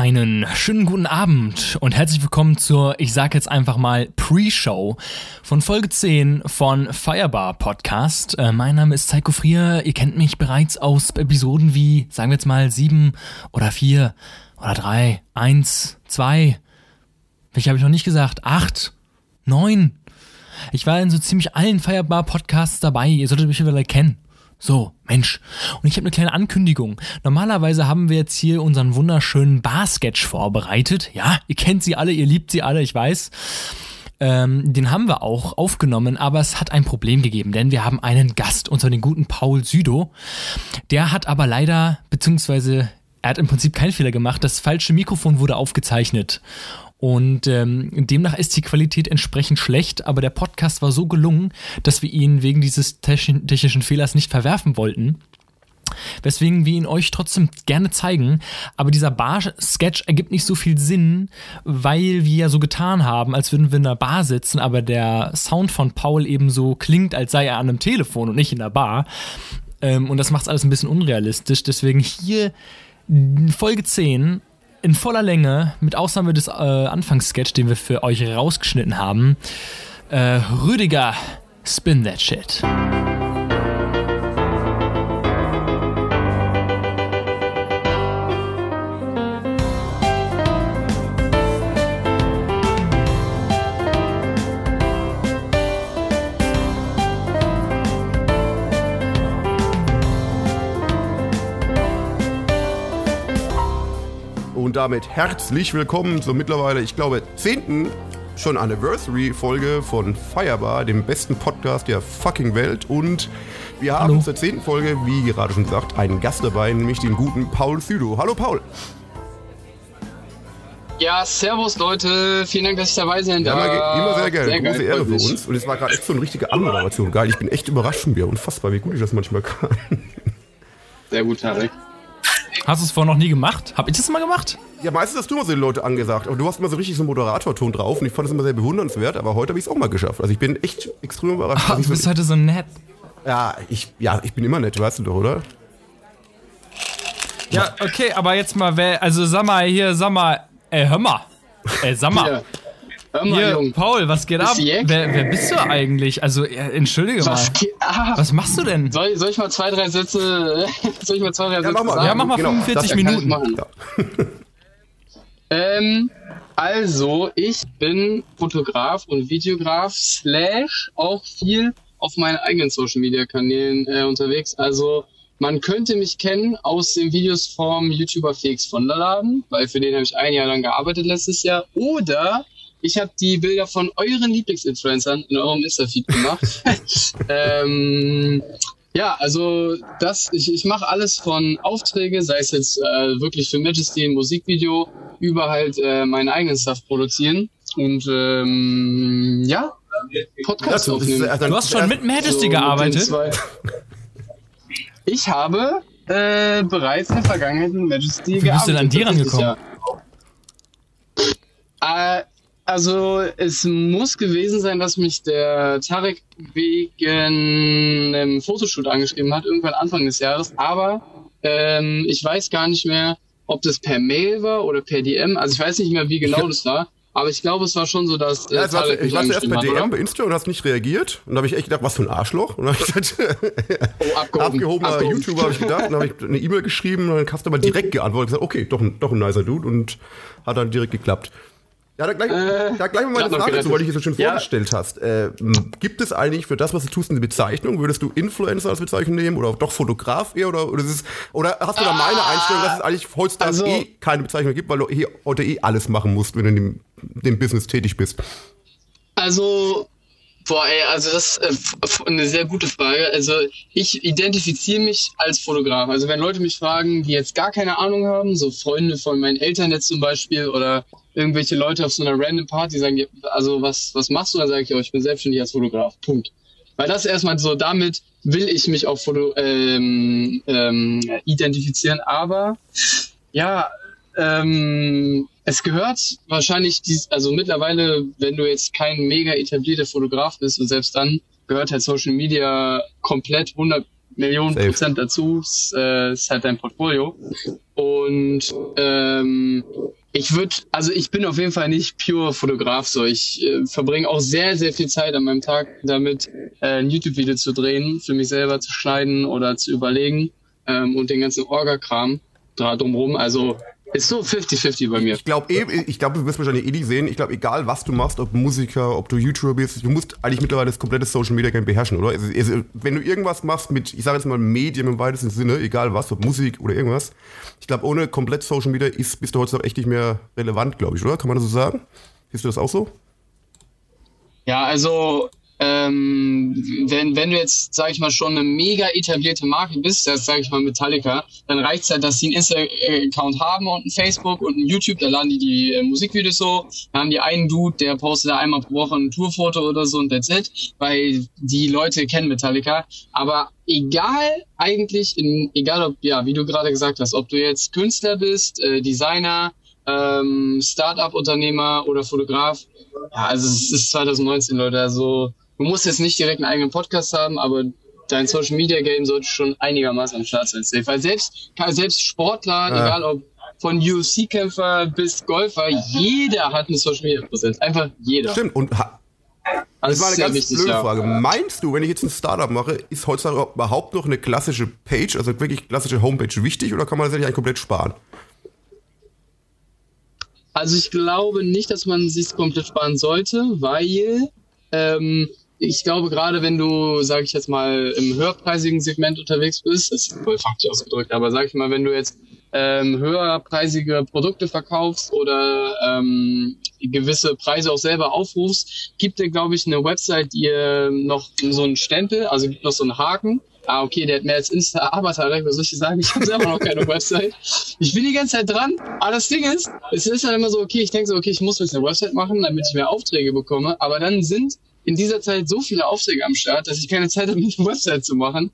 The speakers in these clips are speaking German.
Einen schönen guten Abend und herzlich willkommen zur, ich sag jetzt einfach mal, Pre-Show von Folge 10 von Firebar Podcast. Äh, mein Name ist Psycho Frier. Ihr kennt mich bereits aus Episoden wie, sagen wir jetzt mal, 7 oder 4 oder 3, 1, 2. Welche habe ich noch nicht gesagt? 8, 9. Ich war in so ziemlich allen Firebar Podcasts dabei. Ihr solltet mich vielleicht kennen. So, Mensch. Und ich habe eine kleine Ankündigung. Normalerweise haben wir jetzt hier unseren wunderschönen Bar-Sketch vorbereitet. Ja, ihr kennt sie alle, ihr liebt sie alle, ich weiß. Ähm, den haben wir auch aufgenommen, aber es hat ein Problem gegeben, denn wir haben einen Gast, und zwar den guten Paul Südo. Der hat aber leider, beziehungsweise er hat im Prinzip keinen Fehler gemacht, das falsche Mikrofon wurde aufgezeichnet. Und ähm, demnach ist die Qualität entsprechend schlecht, aber der Podcast war so gelungen, dass wir ihn wegen dieses technischen Fehlers nicht verwerfen wollten. Weswegen wir ihn euch trotzdem gerne zeigen. Aber dieser Bar-Sketch ergibt nicht so viel Sinn, weil wir ja so getan haben, als würden wir in einer Bar sitzen, aber der Sound von Paul eben so klingt, als sei er an einem Telefon und nicht in der Bar. Ähm, und das macht es alles ein bisschen unrealistisch. Deswegen hier Folge 10 in voller Länge, mit Ausnahme des äh, Anfangssketch, den wir für euch rausgeschnitten haben. Äh, Rüdiger, spin that shit. Und damit herzlich willkommen zur mittlerweile, ich glaube, zehnten schon Anniversary-Folge von Firebar, dem besten Podcast der fucking Welt. Und wir haben Hallo. zur zehnten Folge, wie gerade schon gesagt, einen Gast dabei, nämlich den guten Paul Südo. Hallo Paul. Ja, servus Leute, vielen Dank, dass ich dabei sein darf. Ja, immer sehr gerne, sehr große Ehre für uns. Und es war gerade echt so eine richtige Anmoderation. Geil, ich bin echt überrascht von mir. Unfassbar, wie gut ich das manchmal kann. Sehr gut, Tarek. Hast du es vorher noch nie gemacht? Hab ich das mal gemacht? Ja, meistens hast du immer so die Leute angesagt. Aber du hast immer so richtig so einen Moderatorton drauf und ich fand es immer sehr bewundernswert, aber heute habe ich es auch mal geschafft. Also ich bin echt extrem überrascht. Ach, du bist heute so nett. Ja ich, ja, ich bin immer nett, weißt du doch, oder? Ja, okay, aber jetzt mal, wer, also sag mal hier, sag mal, ey, hör mal. Ey, sag mal. Hör mal, Hier, Jung. Paul, was geht ab? Wer, wer, bist du eigentlich? Also, entschuldige was mal. Ah, was machst du denn? Soll, soll, ich mal zwei, drei Sätze, soll ich mal zwei, drei ja, Sätze mach mal, sagen? Ja, mach mal genau, 45 Minuten. Ja. ähm, also, ich bin Fotograf und Videograf, slash auch viel auf meinen eigenen Social Media Kanälen äh, unterwegs. Also, man könnte mich kennen aus den Videos vom YouTuber Felix von der Laden, weil für den habe ich ein Jahr lang gearbeitet letztes Jahr. Oder ich habe die Bilder von euren Lieblingsinfluencern in eurem Insta-Feed gemacht. ähm, ja, also das, ich, ich mache alles von Aufträge, sei es jetzt äh, wirklich für Majesty ein Musikvideo, über halt äh, meinen eigenen Stuff produzieren. Und ähm, ja, Podcast das, aufnehmen. Das, du hast schon mit Majesty so, gearbeitet? Ich habe äh, bereits in der Vergangenheit mit Majesty Wie gearbeitet. Wie bist du denn an dir rangekommen? Äh, also es muss gewesen sein, dass mich der Tarek wegen einem Fotoshoot angeschrieben hat, irgendwann Anfang des Jahres. Aber ähm, ich weiß gar nicht mehr, ob das per Mail war oder per DM. Also ich weiß nicht mehr, wie genau das war. Aber ich glaube, es war schon so, dass. Äh, ja, es war, ich war zuerst bei DM, hat, bei Insta und hast nicht reagiert. Und da habe ich echt gedacht, was für ein Arschloch. Und dann habe ich gesagt, oh, abgehoben, abgehobener abgehoben. YouTuber habe ich gedacht. Und dann habe ich eine E-Mail geschrieben und dann hast du aber direkt geantwortet und gesagt, okay, doch ein, doch ein nicer Dude. Und hat dann direkt geklappt. Ja, da gleich, äh, da gleich mal eine Frage zu, weil du dich so schön ja. vorgestellt hast. Äh, gibt es eigentlich für das, was du tust, eine Bezeichnung? Würdest du Influencer als Bezeichnung nehmen oder doch Fotograf eher? Oder, oder, ist, oder hast du da meine ah, Einstellung, dass es eigentlich heutzutage also, eh keine Bezeichnung gibt, weil du hier heute eh alles machen musst, wenn du in dem, dem Business tätig bist? Also, Boah, ey, also das ist äh, eine sehr gute Frage. Also ich identifiziere mich als Fotograf. Also wenn Leute mich fragen, die jetzt gar keine Ahnung haben, so Freunde von meinen Eltern jetzt zum Beispiel oder irgendwelche Leute auf so einer random Party sagen, also was, was machst du? Dann sage ich, oh, ich bin selbstständig als Fotograf. Punkt. Weil das erstmal so, damit will ich mich auch Foto, ähm, ähm, identifizieren. Aber ja, ähm, es gehört wahrscheinlich, dies, also mittlerweile, wenn du jetzt kein mega etablierter Fotograf bist und selbst dann gehört halt Social Media komplett 100 Millionen Safe. Prozent dazu. Das äh, ist halt dein Portfolio. Und ähm, ich würde, also ich bin auf jeden Fall nicht pure Fotograf, so ich äh, verbringe auch sehr, sehr viel Zeit an meinem Tag damit, äh, ein YouTube-Video zu drehen, für mich selber zu schneiden oder zu überlegen ähm, und den ganzen Orga-Kram drumherum. Also ist so 50-50 bei mir. Ich glaube, eh, ich glaube, du wirst wahrscheinlich eh nicht sehen. Ich glaube, egal was du machst, ob Musiker, ob du YouTuber bist, du musst eigentlich mittlerweile das komplette Social Media Game beherrschen, oder? Also, also, wenn du irgendwas machst mit, ich sage jetzt mal Medien im weitesten Sinne, egal was, ob Musik oder irgendwas, ich glaube, ohne komplett Social Media ist, bist du heutzutage echt nicht mehr relevant, glaube ich, oder? Kann man das so sagen? Siehst du das auch so? Ja, also ähm, wenn, wenn du jetzt, sag ich mal, schon eine mega etablierte Marke bist, das sage ich mal Metallica, dann reicht es halt, dass sie einen Insta-Account haben und ein Facebook und ein YouTube, da laden die die äh, Musikvideos so, dann haben die einen Dude, der postet da einmal pro Woche ein Tourfoto oder so und that's it, weil die Leute kennen Metallica, aber egal eigentlich, in, egal ob, ja, wie du gerade gesagt hast, ob du jetzt Künstler bist, äh, Designer, ähm, Startup-Unternehmer oder Fotograf, ja, also es ist 2019, Leute, also du musst jetzt nicht direkt einen eigenen Podcast haben, aber dein Social Media Game sollte schon einigermaßen am Start sein. Weil selbst, selbst Sportler, ja. egal ob von UFC-Kämpfer bis Golfer, jeder hat eine Social Media Präsenz. Einfach jeder. Stimmt. Und also das war eine ganz wichtig, blöde Frage. Ja. Meinst du, wenn ich jetzt ein Startup mache, ist heutzutage überhaupt noch eine klassische Page, also wirklich klassische Homepage wichtig oder kann man das eigentlich komplett sparen? Also ich glaube nicht, dass man sich komplett sparen sollte, weil ähm, ich glaube, gerade wenn du, sage ich jetzt mal, im höherpreisigen Segment unterwegs bist, ist voll faktisch ausgedrückt, aber sag ich mal, wenn du jetzt ähm, höherpreisige Produkte verkaufst oder ähm, gewisse Preise auch selber aufrufst, gibt dir, glaube ich, eine Website, die noch so einen Stempel, also gibt noch so einen Haken. Ah, okay, der hat mehr als Insta-Avatar, was soll ich sagen? Ich habe selber noch keine Website. Ich bin die ganze Zeit dran, aber das Ding ist, es ist halt immer so, okay, ich denke so, okay, ich muss jetzt eine Website machen, damit ich mehr Aufträge bekomme, aber dann sind in dieser Zeit so viele Aufträge am Start, dass ich keine Zeit habe, eine Website zu machen.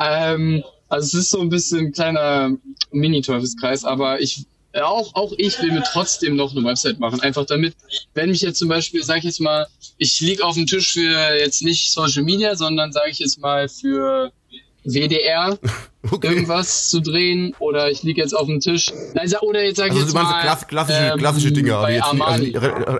Ähm, also es ist so ein bisschen ein kleiner Mini-Teufelskreis, aber ich auch, auch ich will mir trotzdem noch eine Website machen. Einfach damit, wenn mich jetzt zum Beispiel, sage ich jetzt mal, ich liege auf dem Tisch für jetzt nicht Social Media, sondern sage ich jetzt mal für WDR okay. irgendwas zu drehen oder ich liege jetzt auf dem Tisch. Nein, oder jetzt sage ich also, jetzt mal klass klassische, ähm, klassische Dinge, aber jetzt also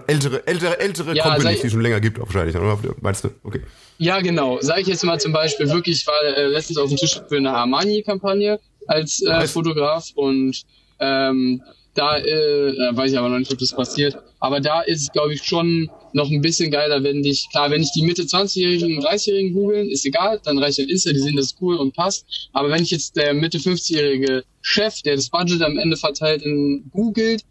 ältere ältere ältere ja, Companies, die es schon länger gibt wahrscheinlich? Meinst du? Okay. Ja, genau. Sage ich jetzt mal zum Beispiel wirklich, ich war äh, letztens auf dem Tisch für eine Armani-Kampagne als äh, Fotograf und ähm, da äh, weiß ich aber noch nicht, ob das passiert. Aber da ist es, glaube ich, schon noch ein bisschen geiler, wenn dich, klar, wenn ich die Mitte 20-Jährigen und 30-Jährigen googeln, ist egal, dann reicht ein Insta, die sehen das cool und passt. Aber wenn ich jetzt der Mitte 50-jährige Chef, der das Budget am Ende verteilt, in googelt,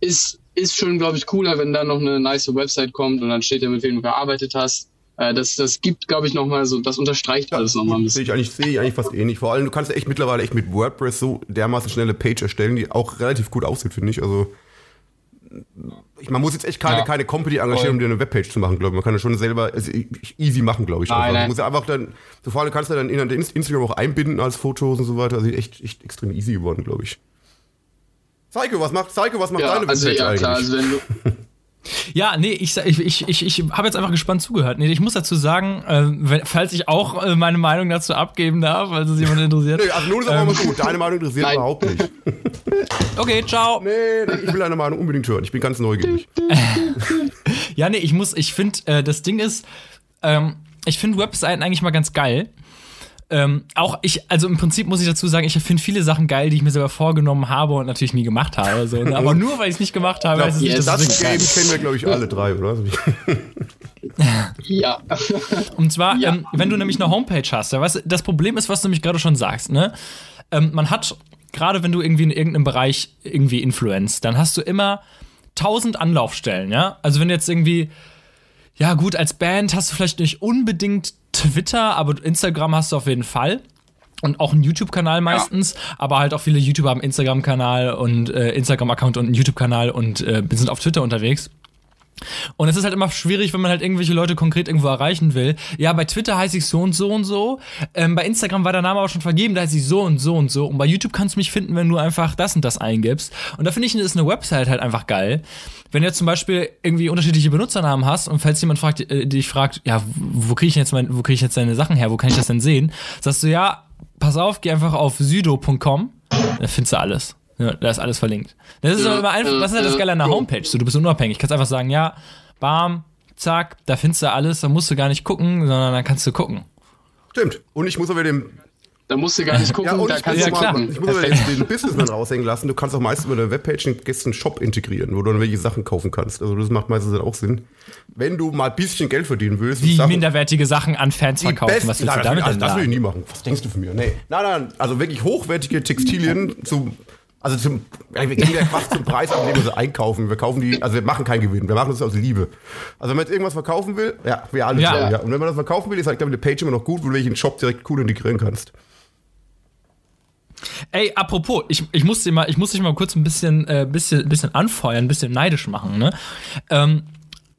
ist, ist schon, glaube ich, cooler, wenn da noch eine nice Website kommt und dann steht ja, mit wem du gearbeitet hast äh, das, das gibt, glaube ich, nochmal so, das unterstreicht alles nochmal ein bisschen. Sehe ich eigentlich, sehe ich eigentlich fast ähnlich. Vor allem, du kannst echt mittlerweile echt mit WordPress so dermaßen schnelle Page erstellen, die auch relativ gut aussieht, finde ich. Also, ich, man muss jetzt echt keine, ja. keine Company engagieren, um dir eine Webpage zu machen, glaube ich. Man kann das schon selber also easy machen, glaube ich. Nein, nein. muss ja einfach dann, so vor allem kannst du dann in Instagram auch einbinden als Fotos und so weiter. Also echt, echt extrem easy geworden, glaube ich. Zeige, was macht, Zeige, was macht ja, deine also, Webpage ja, eigentlich? Klar, also wenn du Ja, nee, ich, ich, ich, ich, ich habe jetzt einfach gespannt zugehört. Nee, ich muss dazu sagen, äh, wenn, falls ich auch äh, meine Meinung dazu abgeben darf, falls es jemand interessiert. nee, also nun ist aber ähm, mal gut. Deine Meinung interessiert Nein. überhaupt nicht. okay, ciao. Nee, ich will deine Meinung unbedingt hören. Ich bin ganz neugierig. ja, nee, ich muss, ich finde, äh, das Ding ist, ähm, ich finde Webseiten eigentlich mal ganz geil. Ähm, auch ich, also im Prinzip muss ich dazu sagen, ich finde viele Sachen geil, die ich mir selber vorgenommen habe und natürlich nie gemacht habe. So, ne? Aber nur weil ich es nicht gemacht habe, heißt es nicht, dass das es Game kennen wir, glaube ich, alle drei, oder? ja. Und zwar, ja. ähm, wenn du nämlich eine Homepage hast, ja, weißt, das Problem ist, was du nämlich gerade schon sagst, ne? Ähm, man hat, gerade wenn du irgendwie in irgendeinem Bereich irgendwie influenzt, dann hast du immer tausend Anlaufstellen, ja? Also wenn du jetzt irgendwie ja, gut, als Band hast du vielleicht nicht unbedingt Twitter, aber Instagram hast du auf jeden Fall. Und auch einen YouTube-Kanal meistens, ja. aber halt auch viele YouTuber haben Instagram-Kanal und äh, Instagram-Account und einen YouTube-Kanal und äh, sind auf Twitter unterwegs. Und es ist halt immer schwierig, wenn man halt irgendwelche Leute konkret irgendwo erreichen will. Ja, bei Twitter heiße ich so und so und so. Ähm, bei Instagram war der Name aber schon vergeben, da heiße ich so und so und so. Und bei YouTube kannst du mich finden, wenn du einfach das und das eingibst. Und da finde ich, ist eine Website halt einfach geil. Wenn du jetzt zum Beispiel irgendwie unterschiedliche Benutzernamen hast und falls jemand fragt, äh, dich fragt, ja, wo kriege ich jetzt mein, wo kriege ich jetzt deine Sachen her, wo kann ich das denn sehen? Sagst du, ja, pass auf, geh einfach auf sydo.com, da findest du alles. Ja, da ist alles verlinkt. Das ist ja, immer einfach, was ist das Geile an der Homepage? So, du bist unabhängig. Kannst einfach sagen, ja, bam, zack, da findest du alles, da musst du gar nicht gucken, sondern dann kannst du gucken. Stimmt. Und ich muss aber dem da musst du gar nicht gucken, ja, da kannst du ja, mal, Ich muss aber den, den Businessman raushängen lassen. Du kannst auch meistens über eine Webpage einen gestern Shop integrieren, wo du dann welche Sachen kaufen kannst. Also das macht meistens auch Sinn. Wenn du mal ein bisschen Geld verdienen willst. Wie Sachen, minderwertige Sachen an Fans verkaufen. Besten, was willst du damit also, Das will ich nie machen. Was denkst du von mir? Nee. Nein, nein, also wirklich hochwertige Textilien zu also zum, wir gehen ja Quatsch zum Preis, an dem wir sie einkaufen. Wir kaufen die, also wir machen keinen Gewinn, wir machen das aus Liebe. Also wenn man jetzt irgendwas verkaufen will, ja, wir alle. Ja. ja. Und wenn man das verkaufen will, ist halt, glaube ich, eine Page immer noch gut, wo du welchen Shop direkt cool integrieren kannst. Ey, apropos, ich, ich muss dich mal, ich muss dich mal kurz ein bisschen, äh, bisschen, bisschen anfeuern, ein bisschen neidisch machen, ne? Ähm,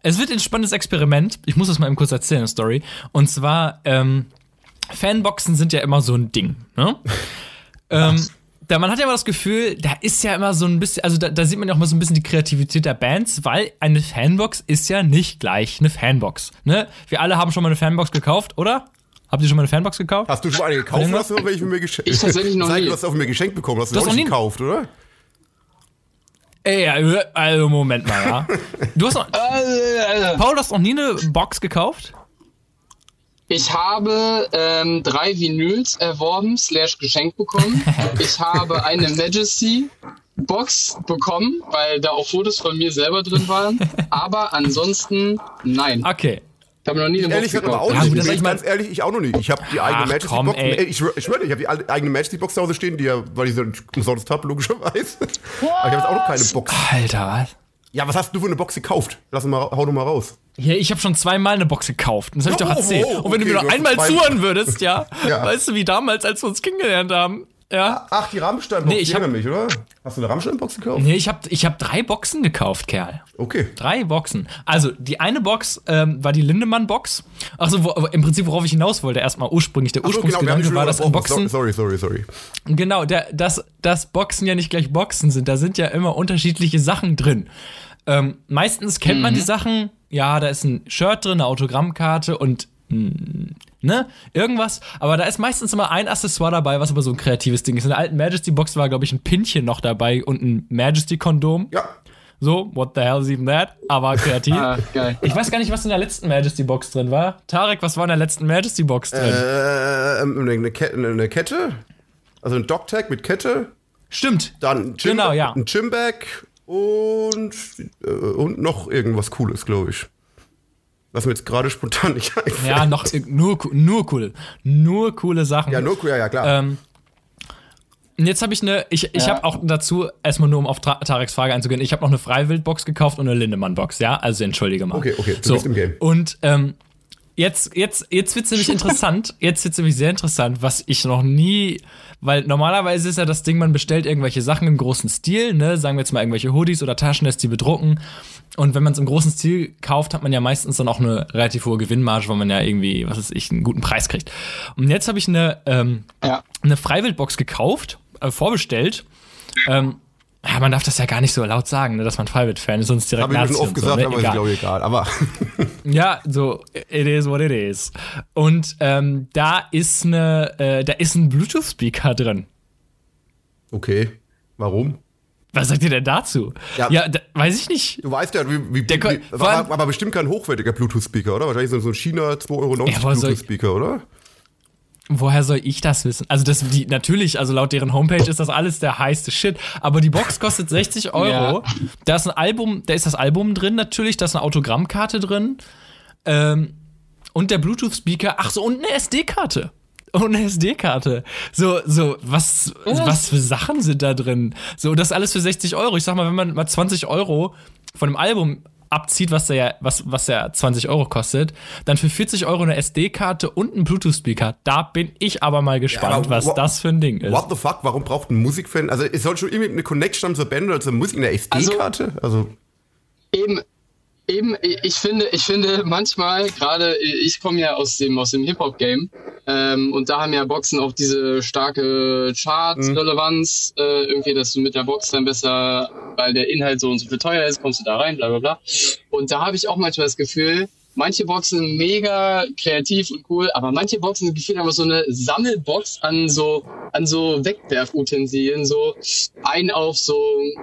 es wird ein spannendes Experiment. Ich muss das mal eben kurz erzählen, eine Story. Und zwar, ähm, Fanboxen sind ja immer so ein Ding, ne? ähm, da, man hat ja immer das Gefühl, da ist ja immer so ein bisschen, also da, da sieht man ja auch mal so ein bisschen die Kreativität der Bands, weil eine Fanbox ist ja nicht gleich eine Fanbox. Ne? Wir alle haben schon mal eine Fanbox gekauft, oder? Habt ihr schon mal eine Fanbox gekauft? Hast du schon eine gekauft oder hast du welche von mir geschenkt? Ich tatsächlich noch nie. Du hast auf mir geschenkt bekommen, hast du, auch nicht gekauft, oder? Ey, also Moment mal, ja. Du hast noch, Paul, du hast noch nie eine Box gekauft? Ich habe ähm, drei Vinyls erworben, slash geschenkt bekommen. Ich habe eine Majesty Box bekommen, weil da auch Fotos von mir selber drin waren. Aber ansonsten nein. Okay. Ich habe noch nie eine Box gekauft. Auch ja, nicht. ich ganz ehrlich, ich auch noch nicht. Ich habe die eigene Majesty Box. Ey. Ich, ich schwöre, ich habe die eigene Majesty Box zu Hause stehen, die ja, weil ich sie umsonst habe, logischerweise. Aber ich habe jetzt auch noch keine Box. Alter, was? Ja, was hast du für eine Box gekauft? Lass mal, hau doch mal raus. Ja, ich habe schon zweimal eine Box gekauft. Das habe ich oh, doch erzählt. Oh, oh, Und wenn okay, du mir noch einmal zuhören würdest, ja, ja, weißt du, wie damals, als wir uns kennengelernt haben. Ja. Ach, die Rammstein-Box, nee, ich hab, mich, oder? Hast du eine Rammstein-Box gekauft? Nee, ich habe ich hab drei Boxen gekauft, Kerl. Okay. Drei Boxen. Also, die eine Box ähm, war die Lindemann-Box. Achso, wo, im Prinzip, worauf ich hinaus wollte, erstmal ursprünglich. Der Ursprungsgedanke genau, war, dass Boxen. Sorry, sorry, sorry. Genau, der, dass, dass Boxen ja nicht gleich Boxen sind. Da sind ja immer unterschiedliche Sachen drin. Ähm, meistens kennt mhm. man die. Sachen, ja, da ist ein Shirt drin, eine Autogrammkarte und ne, irgendwas. Aber da ist meistens immer ein Accessoire dabei, was aber so ein kreatives Ding ist. In der alten Majesty-Box war, glaube ich, ein Pinchen noch dabei und ein Majesty-Kondom. Ja. So, what the hell is even that? Aber kreativ. ah, geil. Ich weiß gar nicht, was in der letzten Majesty-Box drin war. Tarek, was war in der letzten Majesty-Box drin? Äh, eine, Kette, eine Kette. Also ein Dogtag mit Kette. Stimmt. Dann ein Gym, genau, ja. ein Gymbag und, äh, und noch irgendwas Cooles, glaube ich. Was mir jetzt gerade spontan nicht einfällt. Ja, noch nur, nur cool. Nur coole Sachen. Ja, nur cool, ja, ja klar. Ähm, jetzt habe ich eine, ich, ich ja. habe auch dazu, erstmal nur um auf Tareks Frage einzugehen, ich habe noch eine Freiwildbox gekauft und eine Lindemann-Box, ja? Also entschuldige mal. Okay, okay, du so. bist im Game. Und ähm, jetzt, jetzt, jetzt wird es nämlich interessant, jetzt wird es nämlich sehr interessant, was ich noch nie, weil normalerweise ist ja das Ding, man bestellt irgendwelche Sachen im großen Stil, ne, sagen wir jetzt mal irgendwelche Hoodies oder Taschen, lässt die bedrucken. Und wenn man es im großen Stil kauft, hat man ja meistens dann auch eine relativ hohe Gewinnmarge, weil man ja irgendwie, was weiß ich, einen guten Preis kriegt. Und jetzt habe ich eine, ähm, ja. eine Freiwildbox gekauft, äh, vorbestellt. Ähm, ja, man darf das ja gar nicht so laut sagen, ne, dass man Freiwild-Fan ist, sonst direkt Hab ich schon oft gesagt, so, ne? aber egal. ist glaube ich egal. Aber ja, so it is what it is. Und ähm, da ist eine, äh, da ist ein Bluetooth-Speaker drin. Okay, warum? Was sagt ihr denn dazu? Ja, ja da, weiß ich nicht. Du weißt ja, wie, wie, der, wie war, aber bestimmt kein hochwertiger Bluetooth-Speaker, oder? Wahrscheinlich so ein China 2,90 Euro ja, Bluetooth-Speaker, oder? Woher soll ich das wissen? Also das, die, natürlich, also laut deren Homepage ist das alles der heiße Shit. Aber die Box kostet 60 Euro. Ja. Da ist ein Album, da ist das Album drin natürlich, da ist eine Autogrammkarte drin. Ähm, und der Bluetooth-Speaker, ach so, und eine SD-Karte. Und eine SD-Karte. So, so, was, was, was für Sachen sind da drin? So, das alles für 60 Euro. Ich sag mal, wenn man mal 20 Euro von dem Album abzieht, was der, was, was der 20 Euro kostet, dann für 40 Euro eine SD-Karte und einen Bluetooth-Speaker. Da bin ich aber mal gespannt, ja, was das für ein Ding ist. What the fuck? Warum braucht ein Musikfan? Also, es soll schon irgendwie eine Connection haben zur Band oder zur Musik in der SD-Karte? Also, also, eben, Eben, ich finde, ich finde manchmal, gerade ich komme ja aus dem, aus dem Hip-Hop-Game ähm, und da haben ja Boxen auch diese starke Chart-Relevanz, mhm. äh, irgendwie, dass du mit der Box dann besser, weil der Inhalt so und so viel teuer ist, kommst du da rein, bla bla bla. Und da habe ich auch manchmal das Gefühl, manche Boxen mega kreativ und cool, aber manche Boxen gefühlt einfach so eine Sammelbox an so, an so Wegwerfutensilien, so ein auf so,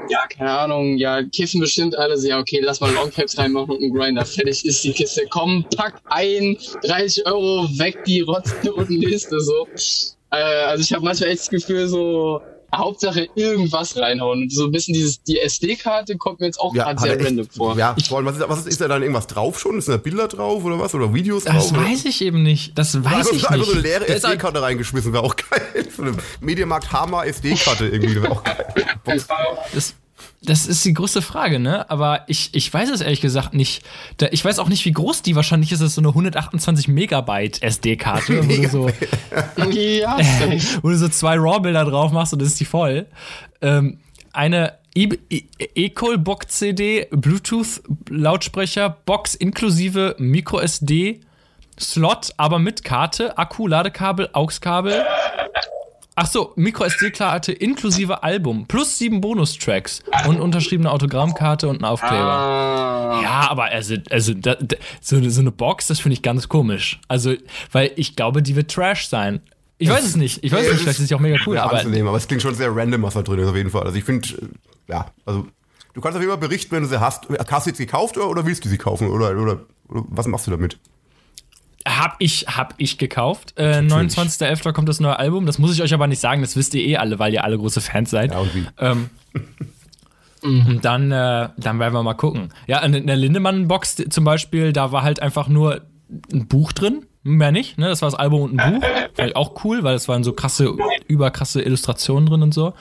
ja, keine Ahnung, ja, kiffen bestimmt alles, ja, okay, lass mal Longcaps reinmachen und einen Grinder, fertig ist die Kiste, komm, pack ein, 30 Euro, weg die Rotze und nächste, so. Äh, also ich habe manchmal echt das Gefühl, so, Hauptsache irgendwas reinhauen. Und so ein bisschen dieses, die SD-Karte kommt mir jetzt auch ja, gerade sehr echt, random vor. Ja, vor was ist, was ist, ist da dann irgendwas drauf schon? Ist da Bilder drauf oder was? Oder Videos das drauf? Das weiß ich eben nicht. Das weiß also, ich nicht. Einfach so eine leere SD-Karte reingeschmissen, wäre auch geil. So eine Mediamarkt Hammer SD-Karte irgendwie, wäre auch geil. Das, das ist die große Frage, ne? Aber ich, ich weiß es ehrlich gesagt nicht. Da, ich weiß auch nicht, wie groß die wahrscheinlich ist. Das ist so eine 128 Megabyte SD-Karte, wo du so, ja, wo du so zwei RAW-Bilder drauf machst und das ist die voll. Ähm, eine Ecol Box CD, Bluetooth Lautsprecher, Box inklusive Micro SD, Slot, aber mit Karte, Akku, Ladekabel, AUX-Kabel, Ach so, MicroSD-Karte inklusive Album plus sieben Bonustracks und unterschriebene Autogrammkarte und ein Aufkleber. Ah. Ja, aber also, also da, da, so, so eine Box, das finde ich ganz komisch. Also, weil ich glaube, die wird Trash sein. Ich weiß es nicht. Ich weiß es nicht. Vielleicht ist sie auch mega cool. Aber, aber es klingt schon sehr random, was da drin ist, auf jeden Fall. Also, ich finde, ja, also, du kannst auf jeden Fall berichten, wenn du sie hast. Hast du jetzt gekauft oder, oder willst du sie kaufen? Oder, oder, oder was machst du damit? Hab ich, hab ich gekauft. Äh, 29.11. kommt das neue Album. Das muss ich euch aber nicht sagen, das wisst ihr eh alle, weil ihr alle große Fans seid. Ja, und wie? Ähm, und dann, äh, dann werden wir mal gucken. Ja, in der Lindemann-Box zum Beispiel, da war halt einfach nur ein Buch drin. Mehr nicht, ne? Das war das Album und ein Buch. Vielleicht auch cool, weil es waren so krasse, überkrasse Illustrationen drin und so.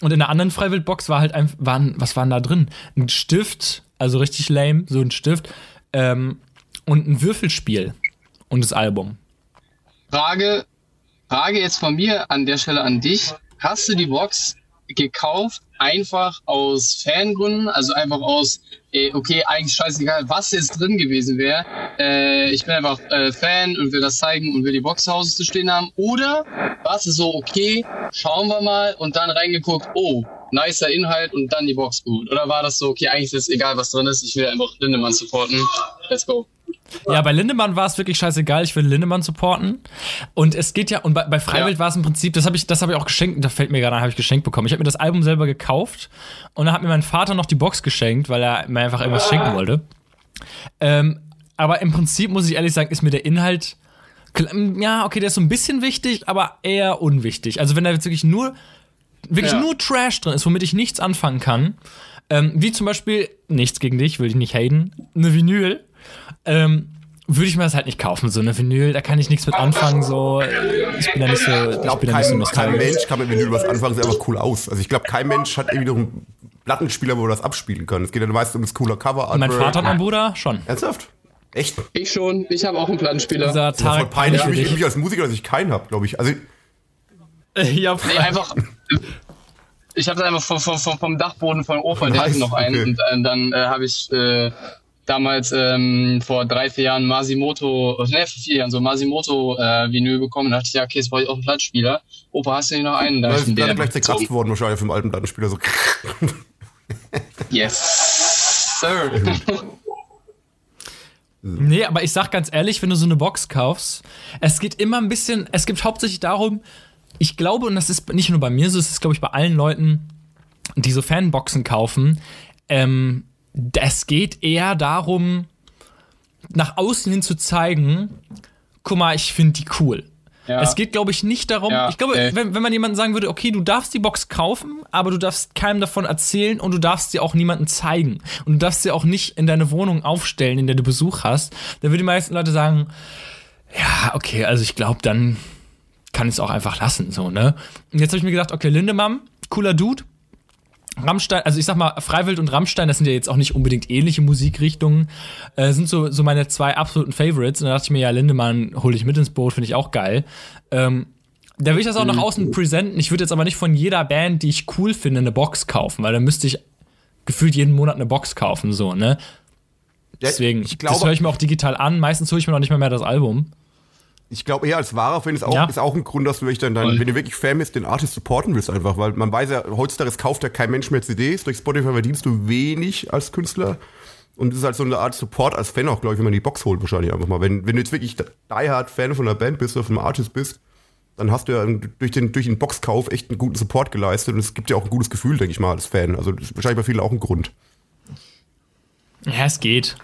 Und in der anderen Freiwildbox war halt einfach, waren, was waren da drin? Ein Stift, also richtig lame, so ein Stift, ähm, und ein Würfelspiel und das Album. Frage, Frage jetzt von mir an der Stelle an dich. Hast du die Box gekauft, einfach aus Fangründen, also einfach aus, äh, okay, eigentlich scheißegal, was jetzt drin gewesen wäre. Äh, ich bin einfach äh, Fan und will das zeigen und will die Box zu Hause zu stehen haben. Oder war es so, okay, schauen wir mal und dann reingeguckt, oh, nicer Inhalt und dann die Box gut. Oder war das so, okay, eigentlich ist es egal, was drin ist, ich will einfach Lindemann supporten. Let's go. Ja, bei Lindemann war es wirklich scheißegal, ich will Lindemann supporten. Und es geht ja, und bei, bei Freiwild ja. war es im Prinzip, das habe ich, das habe ich auch geschenkt, da fällt mir gerade an, habe ich geschenkt bekommen. Ich habe mir das Album selber gekauft und dann hat mir mein Vater noch die Box geschenkt, weil er mir einfach irgendwas schenken wollte. Ähm, aber im Prinzip muss ich ehrlich sagen, ist mir der Inhalt, ja, okay, der ist so ein bisschen wichtig, aber eher unwichtig. Also wenn da jetzt wirklich nur, wirklich ja. nur Trash drin ist, womit ich nichts anfangen kann, ähm, wie zum Beispiel, nichts gegen dich, will ich nicht haten, eine Vinyl, ähm, würde ich mir das halt nicht kaufen, so eine Vinyl, da kann ich nichts mit anfangen, so, ich bin da nicht so, ich glaub, bin kein, nicht so kein Mensch kann mit Vinyl was anfangen, sieht einfach cool aus. Also ich glaube, kein Mensch hat irgendwie noch einen Plattenspieler, wo er das abspielen kann. Es geht ja meist um das coole Cover. Und mein Vater und mein Bruder schon. Ernsthaft? Echt? Ich schon, ich habe auch einen Plattenspieler. Unser Tarek voll peinlich für mich, mich als Musiker, dass ich keinen habe, glaube ich. Also, ja, nee, einfach, ich habe das einfach vom, vom, vom Dachboden von Opa, der hatte noch einen. Okay. Und äh, dann äh, habe ich äh, damals ähm, vor drei, vier Jahren Masimoto, ne, vor vier Jahren so Masimoto äh, Vinyl bekommen. Da dachte ich, ja, okay, jetzt brauche ich auch einen Plattspieler. Opa, hast du nicht noch einen? Da ist dann gleich zerkratzt worden wahrscheinlich vom alten Plattenspieler. So. yes, sir. Nee, aber ich sag ganz ehrlich, wenn du so eine Box kaufst, es geht immer ein bisschen, es geht hauptsächlich darum, ich glaube, und das ist nicht nur bei mir so, es ist, glaube ich, bei allen Leuten, die so Fanboxen kaufen, ähm, es geht eher darum, nach außen hin zu zeigen, guck mal, ich finde die cool. Ja. Es geht, glaube ich, nicht darum, ja, ich glaube, wenn, wenn man jemandem sagen würde, okay, du darfst die Box kaufen, aber du darfst keinem davon erzählen und du darfst sie auch niemandem zeigen. Und du darfst sie auch nicht in deine Wohnung aufstellen, in der du Besuch hast, dann würden die meisten Leute sagen, ja, okay, also ich glaube, dann kann ich es auch einfach lassen, so, ne? Und jetzt habe ich mir gedacht, okay, Lindemann, cooler Dude, Rammstein, also ich sag mal, Freiwild und Rammstein, das sind ja jetzt auch nicht unbedingt ähnliche Musikrichtungen, äh, sind so, so meine zwei absoluten Favorites. Und da dachte ich mir, ja, Lindemann hole ich mit ins Boot, finde ich auch geil. Ähm, da will ich das auch nach außen präsenten. Ich würde jetzt aber nicht von jeder Band, die ich cool finde, eine Box kaufen, weil dann müsste ich gefühlt jeden Monat eine Box kaufen, so, ne? Deswegen, ich glaube, das höre ich mir auch digital an. Meistens hole ich mir noch nicht mal mehr das Album ich glaube eher als wahrer Fan ist auch, ja. ist auch ein Grund, dass du dich dann, dann wenn du wirklich Fan bist, den Artist supporten willst einfach, weil man weiß ja, heutzutage kauft ja kein Mensch mehr CDs, durch Spotify verdienst du wenig als Künstler Und es ist halt so eine Art Support als Fan auch, glaube ich, wenn man die Box holt, wahrscheinlich einfach mal. Wenn, wenn du jetzt wirklich die hard Fan von einer Band bist oder von einem Artist bist, dann hast du ja durch den, durch den Boxkauf echt einen guten Support geleistet und es gibt ja auch ein gutes Gefühl, denke ich mal, als Fan. Also das ist wahrscheinlich bei vielen auch ein Grund. Ja, es geht.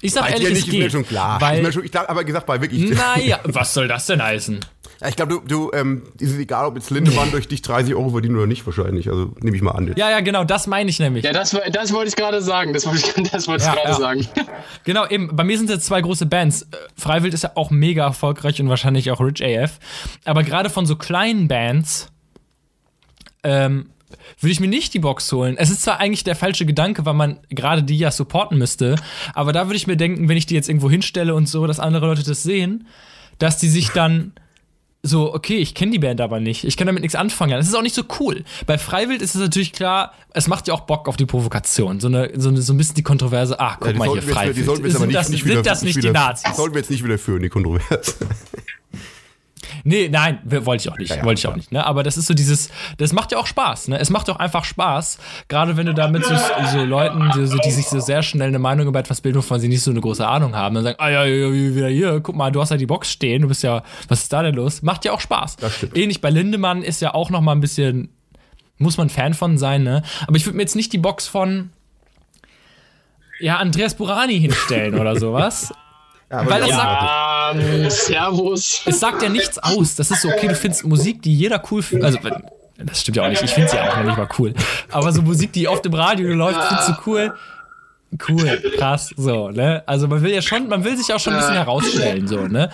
Ich sag bei ehrlich, nicht, es ist geht. Mir schon klar. Weil, mir schon, ich glaube aber gesagt, bei wirklich. Naja, was soll das denn heißen? Ja, ich glaube, du, du ähm, ist es egal, ob jetzt Lindemann durch dich 30 Euro verdient oder nicht, wahrscheinlich. Also nehme ich mal an. Ja, ja, genau, das meine ich nämlich. Ja, das, das wollte ich gerade sagen. Das wollte ich, das wollte ich ja, gerade ja. sagen. Genau, eben, bei mir sind es jetzt zwei große Bands. Äh, Freiwild ist ja auch mega erfolgreich und wahrscheinlich auch Rich AF. Aber gerade von so kleinen Bands ähm, würde ich mir nicht die Box holen. Es ist zwar eigentlich der falsche Gedanke, weil man gerade die ja supporten müsste, aber da würde ich mir denken, wenn ich die jetzt irgendwo hinstelle und so, dass andere Leute das sehen, dass die sich dann so, okay, ich kenne die Band aber nicht, ich kann damit nichts anfangen. Das ist auch nicht so cool. Bei Freiwild ist es natürlich klar, es macht ja auch Bock auf die Provokation. So, eine, so, eine, so ein bisschen die Kontroverse, ach, guck ja, mal hier, Freiwild. Die sollten wir jetzt aber nicht, das, nicht wieder, sind das nicht, nicht wieder, die Nazis? sollten wir jetzt nicht wieder führen, die Kontroverse. Nee, nein, wollte ich auch nicht. Ja, ja, wollte ich auch nicht. Ne? Aber das ist so dieses, das macht ja auch Spaß. Ne? Es macht auch einfach Spaß. Gerade wenn du da mit so, so Leuten, die, so, die, sich so sehr schnell eine Meinung über etwas bilden, wovon sie nicht so eine große Ahnung haben, dann sagen, ah ja, ja, wieder hier, guck mal, du hast ja die Box stehen, du bist ja, was ist da denn los? Macht ja auch Spaß. Das stimmt. Ähnlich bei Lindemann ist ja auch noch mal ein bisschen, muss man Fan von sein, ne? Aber ich würde mir jetzt nicht die Box von ja, Andreas Burani hinstellen oder sowas. Ja, Weil das ja, sagt, ähm, Servus. Es sagt ja nichts aus. Das ist so, okay, du findest Musik, die jeder cool findet. Also, das stimmt ja auch nicht. Ich finde sie ja auch noch nicht mal cool. Aber so Musik, die oft im Radio läuft, findest du cool. Cool, krass, so, ne? Also man will ja schon, man will sich auch schon ein bisschen herausstellen, so, ne?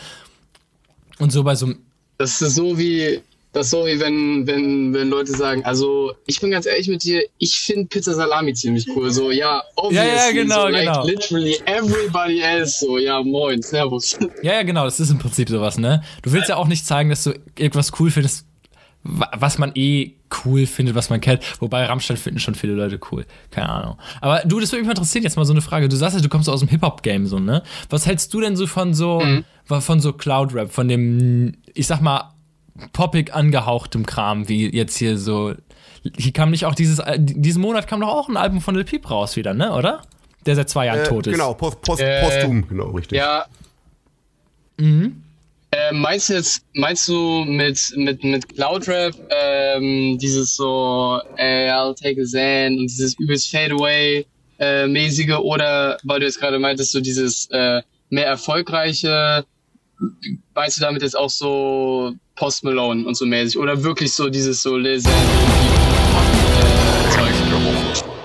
Und so bei so einem. Das ist so wie, das ist so wie wenn, wenn, wenn Leute sagen, also ich bin ganz ehrlich mit dir, ich finde Pizza Salami ziemlich cool. So, ja, obviously. Ja, ja, genau, so, like, genau. Literally everybody else. So, ja, moin, servus. Ja, ja, genau, das ist im Prinzip sowas, ne? Du willst ja auch nicht zeigen, dass du irgendwas cool findest, was man eh cool findet, was man kennt. Wobei Rammstein finden schon viele Leute cool. Keine Ahnung. Aber du, das würde mich mal interessieren, jetzt mal so eine Frage. Du sagst ja, du kommst aus dem Hip-Hop-Game so, ne? Was hältst du denn so von so, mhm. von so Cloud-Rap, von dem, ich sag mal, poppig angehauchtem Kram, wie jetzt hier so. Hier kam nicht auch dieses, äh, diesen Monat kam doch auch ein Album von Lil Peep raus wieder, ne, oder? Der seit zwei Jahren äh, tot ist. Genau, post, post, äh, posthum, genau, richtig. Ja. Mhm. Äh, meinst du jetzt, meinst du mit, mit, mit Cloudrap, ähm, dieses so, ey, I'll take a Zen und dieses übelst Fadeaway äh, mäßige oder weil du jetzt gerade meintest, so dieses äh, mehr erfolgreiche, meinst du damit jetzt auch so Post Malone und so mäßig? Oder wirklich so dieses so Zepp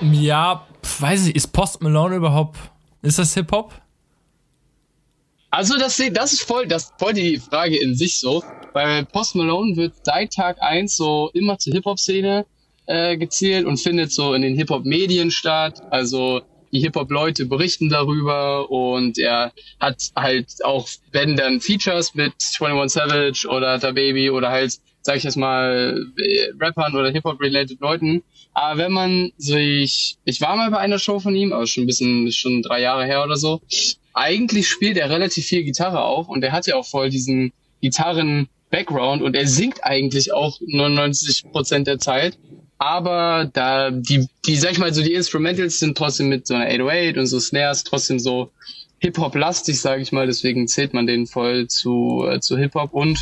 äh, Ja, weiß ich, ist Post Malone überhaupt, ist das Hip-Hop? Also das, das ist voll, das voll die Frage in sich so, weil Post Malone wird seit Tag eins so immer zur Hip-Hop-Szene äh, gezielt und findet so in den Hip-Hop-Medien statt, also die Hip-Hop-Leute berichten darüber und er hat halt auch, wenn dann Features mit 21 Savage oder Da Baby oder halt, sag ich jetzt mal, äh, Rappern oder Hip-Hop-related Leuten. Aber wenn man sich, ich war mal bei einer Show von ihm, aber schon ein bisschen, schon drei Jahre her oder so, eigentlich spielt er relativ viel Gitarre auch und er hat ja auch voll diesen Gitarren-Background und er singt eigentlich auch 99 Prozent der Zeit aber da die, die, sag ich mal, so die Instrumentals sind trotzdem mit so einer 808 und so Snares trotzdem so Hip-Hop-lastig, sage ich mal, deswegen zählt man den voll zu, äh, zu Hip-Hop. Und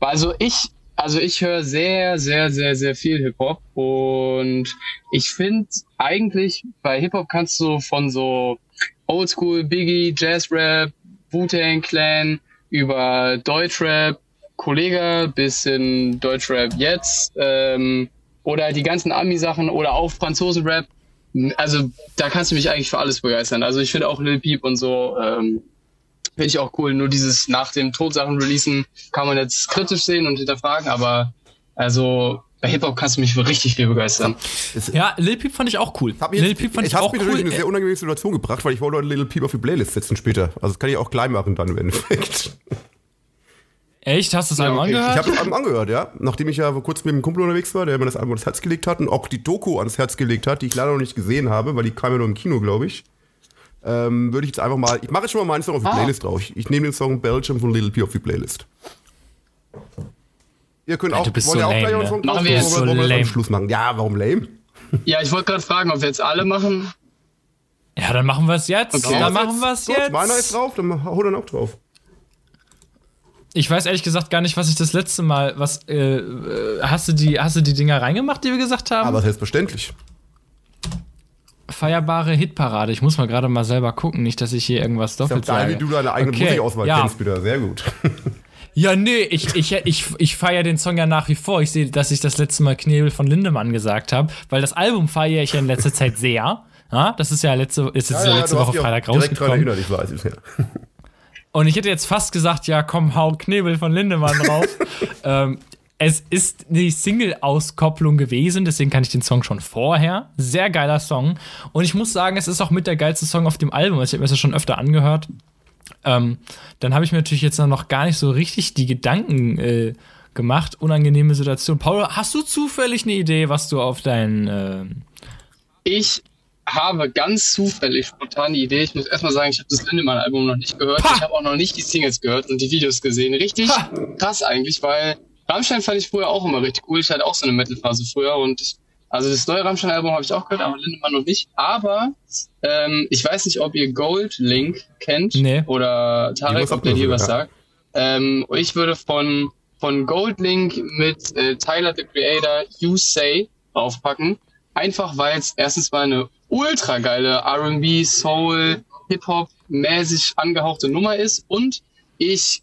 also ich, also ich höre sehr, sehr, sehr, sehr viel Hip-Hop. Und ich finde eigentlich bei Hip-Hop kannst du von so Oldschool, Biggie, Jazz-Rap, Wu-Tang Clan über Deutschrap, Kollege bis in Deutschrap jetzt, ähm, oder die ganzen Ami-Sachen oder auch Franzosen-Rap. Also da kannst du mich eigentlich für alles begeistern. Also ich finde auch Lil Peep und so ähm, finde ich auch cool. Nur dieses nach dem Todsachen releasen kann man jetzt kritisch sehen und hinterfragen, aber also bei Hip-Hop kannst du mich für richtig viel begeistern. Ja, Lil Peep fand ich auch cool. Hab Lil Peep fand ich, ich auch cool. Ich habe mich in eine sehr unangenehme Situation gebracht, weil ich wollte Lil Peep auf die Playlist setzen später. Also das kann ich auch klein machen dann im Endeffekt. Echt? Hast du das Album angehört? Ich habe das Album angehört, ja. Nachdem ich ja kurz mit einem Kumpel unterwegs war, der mir das Album ans Herz gelegt hat und auch die Doku ans Herz gelegt hat, die ich leider noch nicht gesehen habe, weil die kam ja nur im Kino, glaube ich. Ähm, würde ich jetzt einfach mal. Ich mache jetzt schon mal meinen Song auf die ah. Playlist drauf. Ich, ich nehme den Song Belgium von Little P auf die Playlist. Ihr könnt auch, du bist wollt so auch lame, gleich ne? Song machen wir jetzt so lame. Schluss machen. Ja, warum lame? Ja, ich wollte gerade fragen, ob wir jetzt alle machen. Ja, Ja, dann machen wir es jetzt. Okay. Dann machen wir es jetzt. Meiner ist drauf, dann hau dann auch drauf. Ich weiß ehrlich gesagt gar nicht, was ich das letzte Mal, was, äh, äh hast du die, hast du die Dinger reingemacht, die wir gesagt haben? Aber selbstverständlich. Feierbare Hitparade. Ich muss mal gerade mal selber gucken, nicht, dass ich hier irgendwas doppelt ich sage. wie du deine eigene okay. Musikauswahl ja. kennst, wieder. Sehr gut. Ja, nee, ich, ich, ich, ich feiere den Song ja nach wie vor. Ich sehe, dass ich das letzte Mal Knebel von Lindemann gesagt habe, weil das Album feiere ich ja in letzter Zeit sehr. Ja, das ist ja letzte, ist jetzt ja, ja, letzte Woche Freitag rausgekommen. Direkt ich weiß es, ja. Und ich hätte jetzt fast gesagt, ja, komm, hau Knebel von Lindemann drauf. ähm, es ist die Single-Auskopplung gewesen, deswegen kann ich den Song schon vorher. Sehr geiler Song. Und ich muss sagen, es ist auch mit der geilste Song auf dem Album. Ich habe mir das ja schon öfter angehört. Ähm, dann habe ich mir natürlich jetzt noch gar nicht so richtig die Gedanken äh, gemacht. Unangenehme Situation. Paul, hast du zufällig eine Idee, was du auf deinen. Äh ich habe ganz zufällig spontan die Idee. Ich muss erstmal sagen, ich habe das Lindemann-Album noch nicht gehört. Ha! Ich habe auch noch nicht die Singles gehört und die Videos gesehen. Richtig ha! krass eigentlich, weil Rammstein fand ich früher auch immer richtig cool. Ich hatte auch so eine Metal-Phase früher und also das neue Rammstein-Album habe ich auch gehört, aber Lindemann noch nicht. Aber ähm, ich weiß nicht, ob ihr Gold Link kennt nee. oder Tarek, ob der dir was sagt. Ähm, ich würde von, von Gold Link mit äh, Tyler the Creator You Say aufpacken. Einfach weil es erstens mal eine ultra geile RB, Soul, Hip-Hop mäßig angehauchte Nummer ist und ich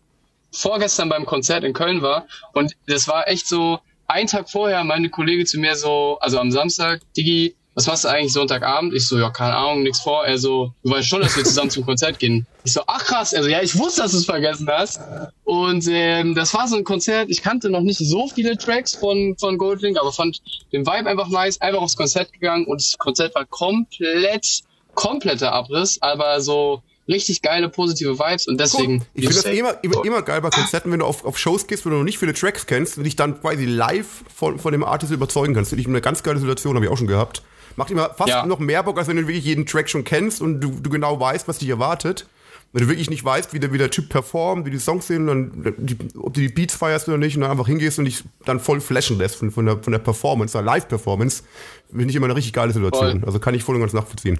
vorgestern beim Konzert in Köln war und das war echt so, ein Tag vorher meine Kollege zu mir so, also am Samstag, Digi, was machst du eigentlich Sonntagabend? Ich so, ja, keine Ahnung, nichts vor. Er so, du weißt schon, dass wir zusammen zum Konzert gehen. Ich so, ach krass. Also ja, ich wusste, dass du es vergessen hast. Und ähm, das war so ein Konzert. Ich kannte noch nicht so viele Tracks von von Goldlink, aber fand den Vibe einfach nice. Einfach aufs Konzert gegangen und das Konzert war komplett, kompletter Abriss, aber so richtig geile, positive Vibes und deswegen. Cool. Ich finde das immer, immer, immer geil bei Konzerten, wenn du auf, auf Shows gehst, wo du noch nicht viele Tracks kennst und dich dann quasi live von, von dem Artist überzeugen kannst. Finde ich eine ganz geile Situation, habe ich auch schon gehabt. Macht immer fast ja. noch mehr Bock, als wenn du wirklich jeden Track schon kennst und du, du genau weißt, was dich erwartet. Wenn du wirklich nicht weißt, wie der, wie der Typ performt, wie die Songs sind, dann, die, ob du die Beats feierst oder nicht und dann einfach hingehst und dich dann voll flashen lässt von, von, der, von der Performance, der Live-Performance, finde ich immer eine richtig geile Situation. Voll. Also kann ich voll und ganz nachvollziehen.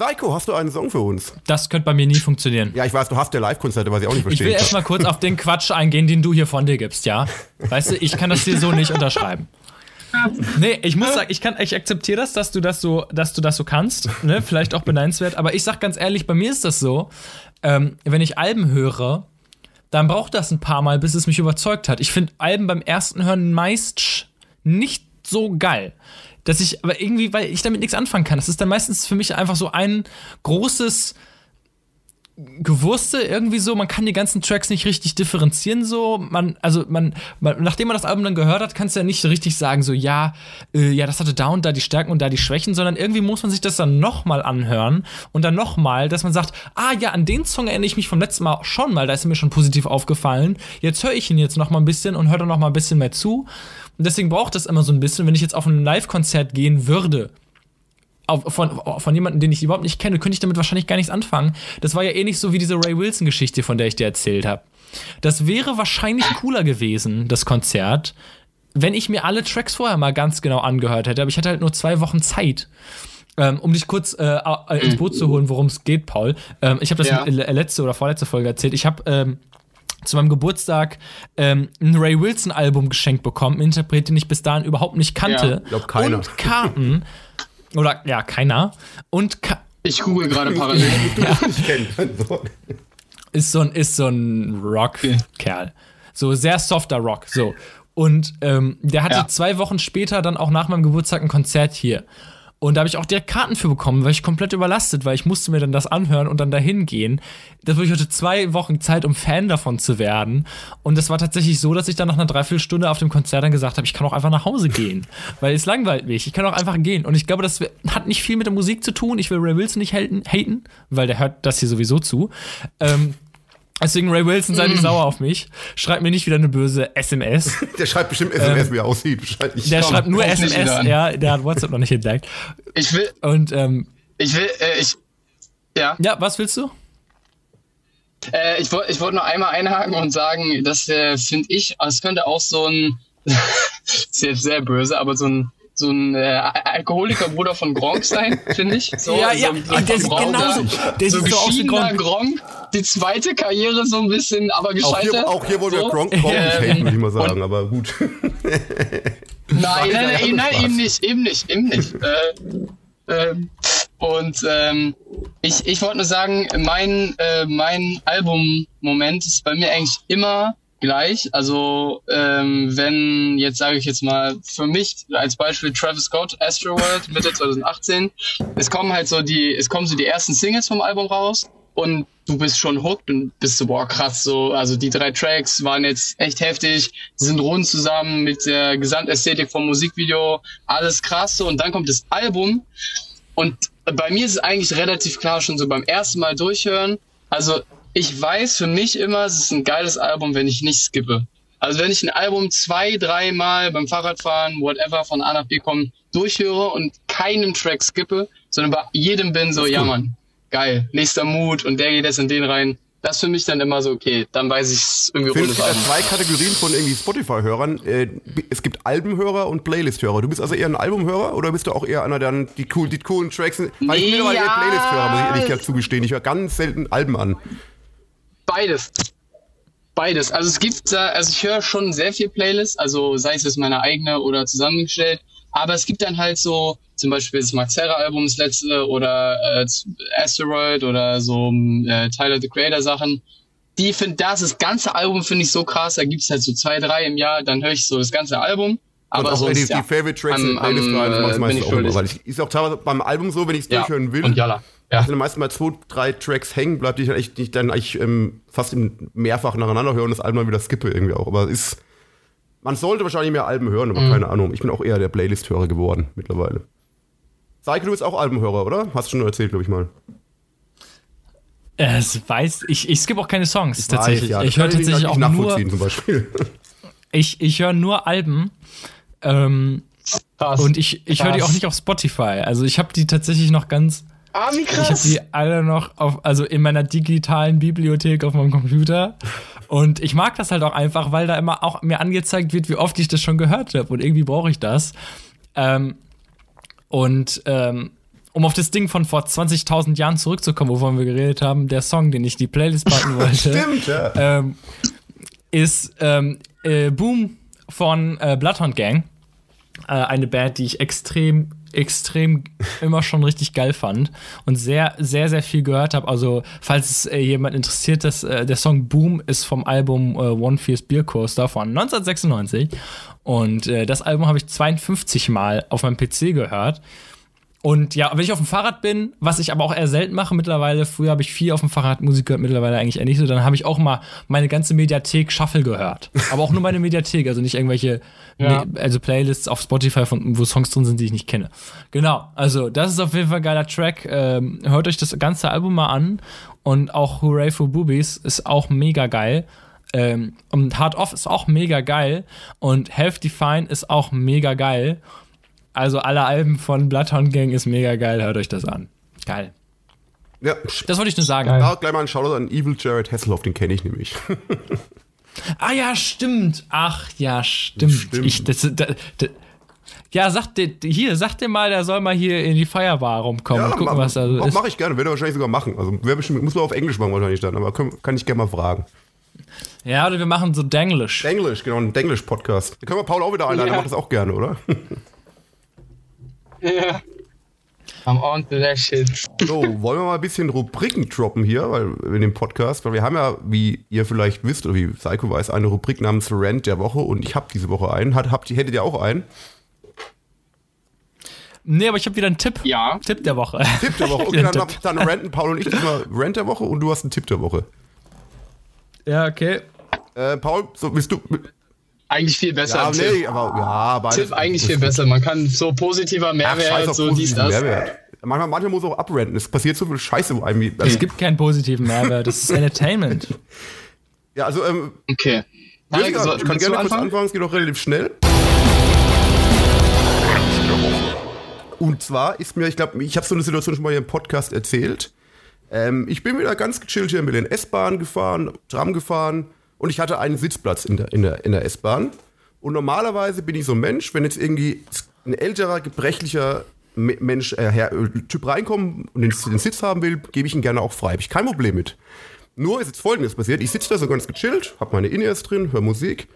Seiko, hast du einen Song für uns? Das könnte bei mir nie funktionieren. Ja, ich weiß, du hast ja Live-Konzerte, was ich auch nicht verstehe. Ich will erstmal kurz auf den Quatsch eingehen, den du hier von dir gibst, ja? Weißt du, ich kann das dir so nicht unterschreiben. Nee, ich muss sagen, ich, ich akzeptiere das, dass du das so, dass du das so kannst. Ne? Vielleicht auch beneidenswert. Aber ich sag ganz ehrlich, bei mir ist das so, ähm, wenn ich Alben höre, dann braucht das ein paar Mal, bis es mich überzeugt hat. Ich finde Alben beim ersten Hören meist nicht so geil dass ich, aber irgendwie, weil ich damit nichts anfangen kann. Das ist dann meistens für mich einfach so ein großes Gewurste irgendwie so, man kann die ganzen Tracks nicht richtig differenzieren so, man, also man, man nachdem man das Album dann gehört hat, kannst du ja nicht so richtig sagen so, ja, äh, ja, das hatte da und da die Stärken und da die Schwächen, sondern irgendwie muss man sich das dann nochmal anhören und dann nochmal, dass man sagt, ah ja, an den Song erinnere ich mich vom letzten Mal schon mal, da ist mir schon positiv aufgefallen, jetzt höre ich ihn jetzt nochmal ein bisschen und höre dann nochmal ein bisschen mehr zu. Und deswegen braucht das immer so ein bisschen, wenn ich jetzt auf ein Live-Konzert gehen würde, von, von jemandem, den ich überhaupt nicht kenne, könnte ich damit wahrscheinlich gar nichts anfangen. Das war ja ähnlich so wie diese Ray Wilson-Geschichte, von der ich dir erzählt habe. Das wäre wahrscheinlich cooler gewesen, das Konzert, wenn ich mir alle Tracks vorher mal ganz genau angehört hätte. Aber ich hatte halt nur zwei Wochen Zeit. Ähm, um dich kurz äh, ins Boot zu holen, worum es geht, Paul. Ähm, ich habe das ja. letzte oder vorletzte Folge erzählt. Ich habe ähm, zu meinem Geburtstag ähm, ein Ray Wilson Album geschenkt bekommen, einen Interpret, den ich bis dahin überhaupt nicht kannte. Ja, glaub keiner. Und Karten. Oder ja, keiner. Und Ka ich google gerade parallel. ja. ist so ein ist so ein Rock-Kerl. So sehr softer Rock. So. Und ähm, der hatte ja. zwei Wochen später dann auch nach meinem Geburtstag ein Konzert hier. Und da habe ich auch direkt Karten für bekommen, weil ich komplett überlastet war. Ich musste mir dann das anhören und dann dahin gehen. Das ich hatte zwei Wochen Zeit, um Fan davon zu werden. Und es war tatsächlich so, dass ich dann nach einer Dreiviertelstunde auf dem Konzert dann gesagt habe, ich kann auch einfach nach Hause gehen. weil es langweilt mich. Ich kann auch einfach gehen. Und ich glaube, das hat nicht viel mit der Musik zu tun. Ich will Ray Wilson nicht haten, weil der hört das hier sowieso zu. Ähm, Deswegen Ray Wilson, sei nicht mm. sauer auf mich. Schreibt mir nicht wieder eine böse SMS. Der schreibt bestimmt SMS, ähm, wie er aussieht. Der schreibt nur SMS, ja, der hat WhatsApp noch nicht entdeckt. Ich will. Und, ähm, Ich will, äh, ich. Ja. Ja, was willst du? Äh, ich wollte ich wollt noch einmal einhaken und sagen, das äh, finde ich, es könnte auch so ein, sehr, sehr böse, aber so ein so ein äh, Alkoholikerbruder von Gronk sein, finde ich. So, ja, ja, so, der sieht genauso. Der so sieht so aus wie geschiedener Gronk. Die zweite Karriere so ein bisschen, aber Auch gescheitert. hier, auch hier wollen wir so. Gronk Gronk nicht Ähm, haten, würde ich mal sagen, aber gut. Nein, nein, nein, nein, eben nicht, eben nicht, eben nicht. äh, ähm, und ähm, ich, ich wollte nur sagen, mein, äh, mein Album-Moment ist bei mir eigentlich immer gleich. Also ähm, wenn, jetzt sage ich jetzt mal, für mich als Beispiel Travis Scott, Astroworld, Mitte 2018, es kommen halt so die, es kommen so die ersten Singles vom Album raus und du bist schon hooked und bist so, boah, krass, so, also die drei Tracks waren jetzt echt heftig, sind rund zusammen mit der Gesamtästhetik vom Musikvideo, alles krass so, und dann kommt das Album und bei mir ist es eigentlich relativ klar schon so beim ersten Mal durchhören, also ich weiß für mich immer, es ist ein geiles Album, wenn ich nicht skippe. Also wenn ich ein Album zwei, dreimal beim Fahrradfahren, whatever, von A nach B kommen, durchhöre und keinen Track skippe, sondern bei jedem bin so, ja Mann, geil, nächster Mut und der geht jetzt in den rein. Das ist für mich dann immer so, okay, dann weiß ich es irgendwie finde, es gibt ja zwei Kategorien von irgendwie Spotify-Hörern. Äh, Es gibt Albenhörer und Playlist-Hörer. Du bist also eher ein Albumhörer oder bist du auch eher einer, der die, cool, die coolen Tracks... Weil ich bin Nee, mittlerweile eher ja. Playlist-Hörer, muss ich ehrlich gesagt zugestehen. Ich höre ganz selten Alben an. Beides. Beides. Also es gibt da, also ich höre schon sehr viel Playlists, also sei es jetzt meine eigene oder zusammengestellt, aber es gibt dann halt so, zum Beispiel das Max Herre Album, das letzte, oder äh, Asteroid oder so äh, Tyler the Creator Sachen. Die finde das, das ganze Album finde ich so krass, da gibt's halt so zwei, drei im Jahr, dann höre ich so das ganze Album. Aber und auch sonst, die, die ja, Favorite Tracks am- am, äh, bin ich auch schuldig. Weil ich, ist auch teilweise beim Album so, wenn ich es ja. durchhören will, Und Jalla. Ja. sind meistens mal zwei, drei Tracks hängen, bleibt die ich dann echt nicht dann eigentlich ähm, fast mehrfach nacheinander hören und das Album wieder skippe irgendwie auch. Aber es ist. Man sollte wahrscheinlich mehr Alben hören, Mhm. aber keine Ahnung. Ich bin auch eher der Playlist-Hörer geworden mittlerweile. Seike, du bist auch Albenhörer, oder? Hast du schon erzählt, glaube ich mal. Es weiß, ich, ich skippe auch keine Songs tatsächlich. Weiß, ja, ich höre tatsächlich nicht auch nur, nachvollziehen, zum Beispiel. ich, ich höre nur Alben. Ähm, und ich, ich höre die auch nicht auf Spotify. Also ich habe die tatsächlich noch ganz, Ah, wie ich habe krass. die alle noch auf, also in meiner digitalen Bibliothek auf meinem Computer. Und ich mag das halt auch einfach, weil da immer auch mir angezeigt wird, wie oft ich das schon gehört habe. Und irgendwie brauche ich das. Ähm, und ähm, um auf das Ding von vor 20.000 Jahren zurückzukommen, wovon wir geredet haben, der Song, den ich in die Playlist packen wollte, Stimmt, ja. ähm, ist ähm, äh, Boom von äh, Bloodhound Gang. Äh, eine Band, die ich extrem, extrem immer schon richtig geil fand und sehr, sehr, sehr viel gehört habe. Also, falls es äh, jemand interessiert, das, äh, der Song Boom ist vom Album äh, One Fierce Beer Coaster von 1996. Und äh, das Album habe ich 52 Mal auf meinem PC gehört. Und ja, wenn ich auf dem Fahrrad bin, was ich aber auch eher selten mache mittlerweile, früher habe ich viel auf dem Fahrrad Musik gehört, mittlerweile eigentlich eher nicht so, dann habe ich auch mal meine ganze Mediathek Shuffle gehört. Aber auch nur meine Mediathek, also nicht irgendwelche, Ja. Also Playlists auf Spotify, von, wo Songs drin sind, die ich nicht kenne. Genau, also das ist auf jeden Fall ein geiler Track. Ähm, hört euch das ganze Album mal an und auch Hooray for Boobies ist auch mega geil. Ähm, und Hard Off ist auch mega geil und Health Define ist auch mega geil. Also alle Alben von Bloodhound Gang ist mega geil, hört euch das an. Geil. ja. Das wollte ich nur sagen. Geil. Da gleich mal ein Shoutout an Evil Jared Hasselhoff, den kenne ich nämlich. Ah ja, stimmt. Ach ja, stimmt. Stimmt. Ich, das, da, da, ja, sagt dir, hier, sag dir mal, der soll mal hier in die Feierbar rumkommen und gucken, ma- was da so ist. Mach ich gerne, werde er wahrscheinlich sogar machen. Also bestimmt, muss man auf Englisch machen wahrscheinlich dann, aber können, kann ich gerne mal fragen. Ja, oder wir machen so Denglish. Englisch, genau, ein Denglisch-Podcast. Da können wir Paul auch wieder einladen, Ja. der macht das auch gerne, oder? Ja. I'm on to that shit. So, wollen wir mal ein bisschen Rubriken droppen hier, weil in dem Podcast, weil wir haben ja, wie ihr vielleicht wisst oder wie Psycho weiß, eine Rubrik namens Rant der Woche und ich habe diese Woche einen. Hat, habt, ihr- hättet ihr auch einen? Nee, aber ich habe wieder einen Tipp. Ja. Tipp der Woche. Tipp der Woche. Okay, dann, Tipp. dann ranten Paul und ich diesmal Rant der Woche und du hast einen Tipp der Woche. Ja, okay. Äh, Paul, so bist du. Eigentlich viel besser Ja, als nee, Tipp. aber ja, beides. Tipp eigentlich viel besser. Man kann so positiver Ach, Mehrwert, auf so dies, das. Mehrwert. Manchmal, manchmal muss auch abranten. Es passiert so viel Scheiße wo einem. Es gibt keinen positiven Mehrwert. Das ist Entertainment. Ja, also, ähm, Okay. Rüdiger, Also, ich kann gerne kurz anfangen? es geht auch relativ schnell. Und zwar ist mir, ich glaube, ich habe so eine Situation schon mal hier im Podcast erzählt. Ähm, ich bin wieder ganz gechillt hier in Berlin S-Bahn gefahren, Tram gefahren und ich hatte einen Sitzplatz in der, in der, in der S-Bahn. Und normalerweise bin ich so ein Mensch, wenn jetzt irgendwie, ein älterer, gebrechlicher Mensch, äh, Herr, äh, Typ reinkommen und den, den Sitz haben will, gebe ich ihn gerne auch frei. Habe ich kein Problem mit. Nur ist jetzt folgendes passiert. Ich sitze da so ganz gechillt, habe meine In-Ears drin, höre Musik.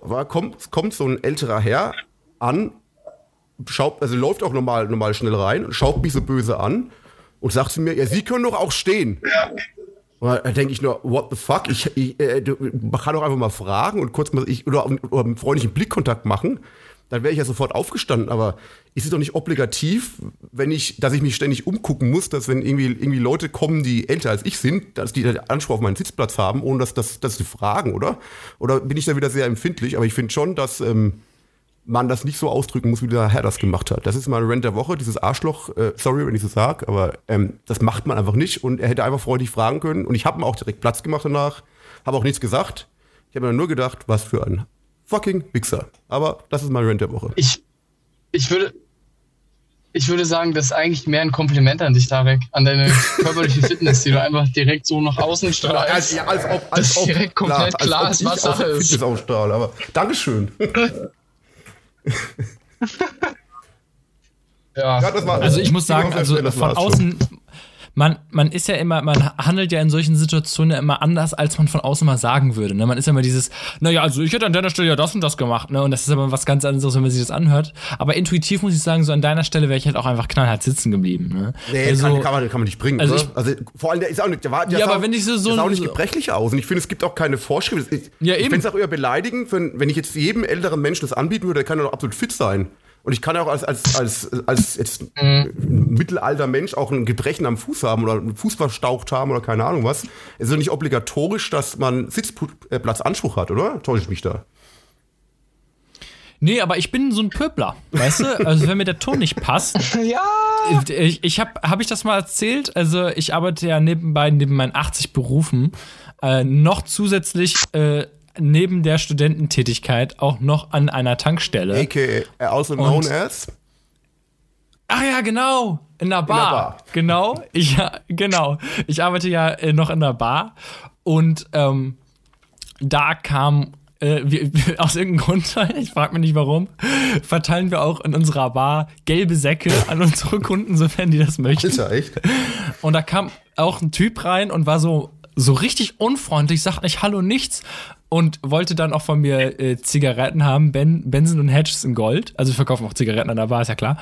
Aber kommt, kommt so ein älterer Herr an, schaut, also läuft auch normal, normal schnell rein schaut mich so böse an und sagt zu mir, ja, Sie können doch auch stehen. Und da denke ich nur, what the fuck? Ich, ich äh, man kann doch einfach mal fragen und kurz mal ich, oder, oder einen freundlichen Blickkontakt machen dann wäre ich ja sofort aufgestanden. Aber ist es doch nicht obligativ, wenn ich, dass ich mich ständig umgucken muss, dass wenn irgendwie, irgendwie Leute kommen, die älter als ich sind, dass die Anspruch auf meinen Sitzplatz haben, ohne dass, dass, dass sie fragen, oder? Oder bin ich da wieder sehr empfindlich? Aber ich finde schon, dass ähm, man das nicht so ausdrücken muss, wie der Herr das gemacht hat. Das ist mal Rent der Woche, dieses Arschloch, äh, sorry, wenn ich so sage, aber ähm, das macht man einfach nicht. Und er hätte einfach freundlich fragen können. Und ich habe ihm auch direkt Platz gemacht danach, habe auch nichts gesagt. Ich habe mir nur gedacht, was für ein fucking Wichser. Aber das ist mein Rent der Woche. Ich, ich würde, ich würde sagen, das ist eigentlich mehr ein Kompliment an dich, Tarek, an deine körperliche Fitness, die du einfach direkt so nach außen strahlst. Ja, als, als ob, als das direkt komplett klar, klar ist, was Sache ist. Fitness ausstrahle, aber Dankeschön. Ja. ja war, also ich muss sagen, also von außen, man, man ist ja immer, man handelt ja in solchen Situationen ja immer anders, als man von außen mal sagen würde. Ne? Man ist ja immer dieses, naja, also ich hätte an deiner Stelle ja das und das gemacht, ne? Und das ist aber was ganz anderes, wenn man sich das anhört. Aber intuitiv muss ich sagen, so an deiner Stelle wäre ich halt auch einfach knallhart sitzen geblieben. Ne? Nee, also, kann, kann, man, kann man nicht bringen. Also, ich, also vor allem, der ist auch nicht, der war, der ja, aber wenn ich so, so ist auch nicht gebrechlich aus. Und ich finde, es gibt auch keine Vorschrift. Ich, ja, ich finde es auch eher beleidigend, wenn, wenn ich jetzt jedem älteren Menschen das anbieten würde, der kann ja doch absolut fit sein. Und ich kann auch als, als, als, als jetzt mhm. mittelalter Mensch auch ein Gebrechen am Fuß haben oder einen Fuß verstaucht haben oder keine Ahnung was. Es ist doch nicht obligatorisch, dass man Sitzplatzanspruch hat, oder? Täusche ich mich da? Nee, aber ich bin so ein Pöbler, weißt du? Also wenn mir der Ton nicht passt. ja. Ich, ich habe hab ich das mal erzählt? Also ich arbeite ja nebenbei neben meinen 80 Berufen äh, noch zusätzlich äh, neben der Studententätigkeit auch noch an einer Tankstelle. AKA, also known Und, as? Ach ja, genau. In der Bar. In der Bar. Genau. Ich, ja, genau. Ich arbeite ja äh, noch in der Bar. Und ähm, da kam äh, wir, aus irgendeinem Grund, ich frage mich nicht warum, verteilen wir auch in unserer Bar gelbe Säcke an unsere Kunden, sofern die das möchten. Ist ja echt. Und da kam auch ein Typ rein und war so, so richtig unfreundlich, sagt nicht Hallo, nichts und wollte dann auch von mir äh, Zigaretten haben, ben, Benson und Hedges in Gold. Also wir verkaufen auch Zigaretten an der Bar, ist ja klar.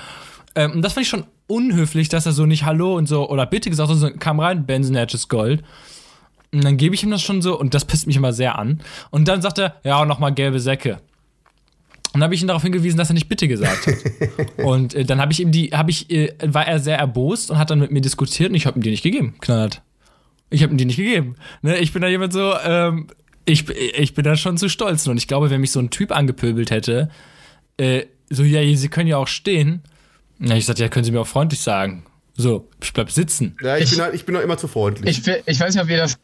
Ähm, und das fand ich schon unhöflich, dass er so nicht Hallo und so oder bitte gesagt hat, so kam rein, Benson Hedges Gold. Und dann gebe ich ihm das schon so und das pisst mich immer sehr an. Und dann sagt er, ja, nochmal gelbe Säcke. Und dann habe ich ihn darauf hingewiesen, dass er nicht bitte gesagt hat. und äh, dann habe ich ihm die, habe ich, äh, war er sehr erbost und hat dann mit mir diskutiert und ich habe ihm die nicht gegeben, knallhart. Ich habe ihm die nicht gegeben. Ne? Ich bin da jemand so, ähm, ich, ich bin da schon zu stolz. Und ich glaube, wenn mich so ein Typ angepöbelt hätte, äh, so, ja, Sie können ja auch stehen. Na, ich sagte, ja, können Sie mir auch freundlich sagen. So, ich bleib sitzen. Ja, ich, ich bin halt, ich bin halt immer zu freundlich. Ich, ich weiß nicht, ob ihr das.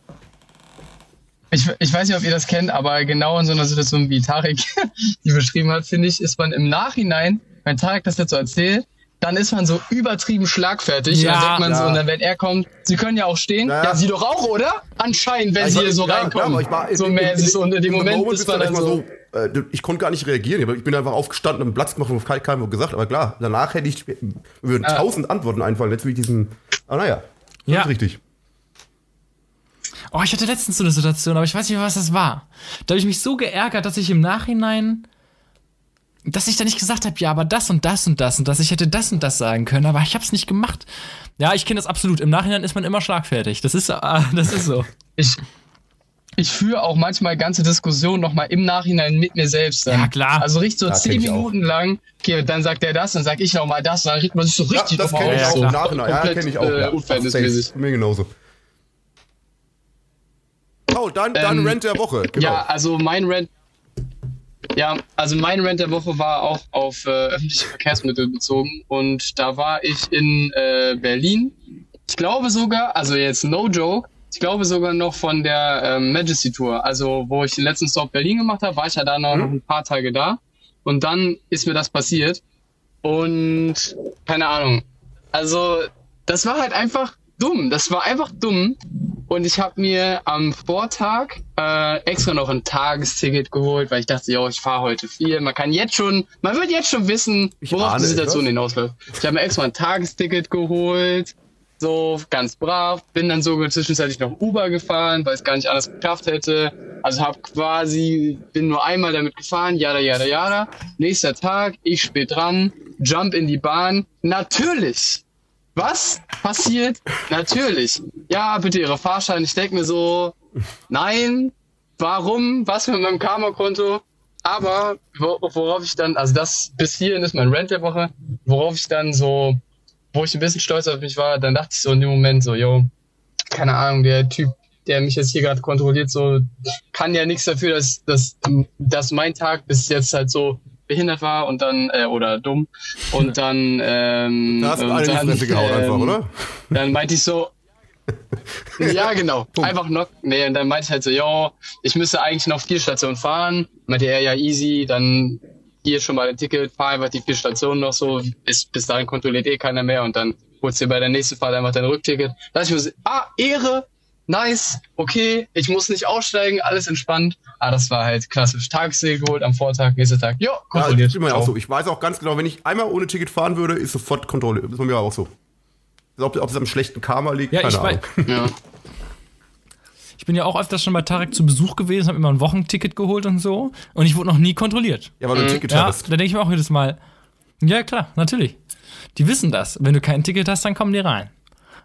Ich, ich weiß nicht, ob ihr das kennt, aber genau in so einer Situation, wie Tarek die beschrieben hat, finde ich, ist man im Nachhinein, wenn Tarek das jetzt so erzählt, dann ist man so übertrieben schlagfertig. Ja, dann denkt man ja. so, und dann, wenn er kommt, sie können ja auch stehen. Ja, ja sie doch auch, oder? Anscheinend, wenn also, sie hier so reinkommen. Klar, war, so in, mäßig. In, in, in dem Moment, Moment ist man dann so, so äh, ich konnte gar nicht reagieren. Ich bin einfach aufgestanden, und Platz gemacht und auf keinem gesagt. Aber klar, danach hätte ich, würden tausend Antworten einfallen. Jetzt wie diesen, aber naja, ja. richtig. Oh, ich hatte letztens so eine Situation, aber ich weiß nicht mehr, was das war. Da habe ich mich so geärgert, dass ich im Nachhinein dass ich da nicht gesagt habe, ja, aber das und das und das und das, ich hätte das und das sagen können, aber ich habe es nicht gemacht. Ja, ich kenne das absolut. Im Nachhinein ist man immer schlagfertig. Das ist, äh, das ist so. Ich, ich führe auch manchmal ganze Diskussionen nochmal im Nachhinein mit mir selbst. Dann. Ja, klar. Also richtig so ja, zehn Minuten lang, okay, dann sagt er das, dann sag ich nochmal das, dann riecht man sich so richtig ja, das kenne ich auch im Nachhinein. Ja, kenne ich auch. Äh, ja. Mir genauso. Oh, dann, dann ähm, Rent der Woche. Genau. Ja, also mein Rent ja, also mein Rent der Woche war auch auf äh, öffentliche Verkehrsmittel bezogen und da war ich in äh, Berlin. Ich glaube sogar, also jetzt no joke, ich glaube sogar noch von der ähm, Majesty Tour, also wo ich den letzten Stop Berlin gemacht habe, war ich ja da noch, mhm. noch ein paar Tage da und dann ist mir das passiert und keine Ahnung. Also das war halt einfach dumm. Das war einfach dumm. Und ich habe mir am Vortag äh, extra noch ein Tagesticket geholt, weil ich dachte, yo, ich fahre heute viel. Man kann jetzt schon, man wird jetzt schon wissen, worauf die Situation hinausläuft. Ich habe mir extra ein Tagesticket geholt, so ganz brav. Bin dann sogar zwischenzeitlich noch Uber gefahren, weil es gar nicht anders geschafft hätte. Also habe quasi, bin nur einmal damit gefahren, jada, jada, jada. Nächster Tag, ich spät dran, jump in die Bahn. Natürlich was passiert? Natürlich. Ja, bitte Ihre Fahrscheine. Ich denke mir so, nein, warum? Was mit meinem Karma-Konto? Aber worauf ich dann, also das bis hierhin ist mein Rent der Woche, worauf ich dann so, wo ich ein bisschen stolz auf mich war, dann dachte ich so in dem Moment so, yo, keine Ahnung, der Typ, der mich jetzt hier gerade kontrolliert, so kann ja nichts dafür, dass, dass, dass mein Tag bis jetzt halt so behindert war und dann, äh, oder dumm. Und dann, ähm, da hast du eine dann, Fresse gehauen ähm, einfach, oder? Dann meinte ich so, ja, genau. Einfach noch, nee, und dann meinte ich halt so, ja, ich müsste eigentlich noch vier Stationen fahren. Meinte er, ja, easy, dann hier schon mal ein Ticket, fahr einfach die vier Stationen noch so, bis, bis dahin kontrolliert eh keiner mehr und dann holst du dir bei der nächsten Fahrt einfach dein Rückticket. Da ich mir so, ah, Ehre, nice, okay, ich muss nicht aussteigen, alles entspannt. Ah, das war halt klassisch. Tagesziel geholt am Vortag, nächster Tag. Jo, kontrolliert. Ja, auch so. Ich weiß auch ganz genau, wenn ich einmal ohne Ticket fahren würde, ist sofort Kontrolle. Das ist bei mir auch so. Ob, ob es am schlechten Karma liegt, ja, keine ich Ahnung. Weiß, ja. Ich bin ja auch öfters schon bei Tarek zu Besuch gewesen, habe immer ein Wochenticket geholt und so. Und ich wurde noch nie kontrolliert. Ja, weil du ein mhm. Ticket ja, hast. Da denke ich mir auch jedes Mal, ja klar, natürlich. Die wissen das. Wenn du kein Ticket hast, dann kommen die rein.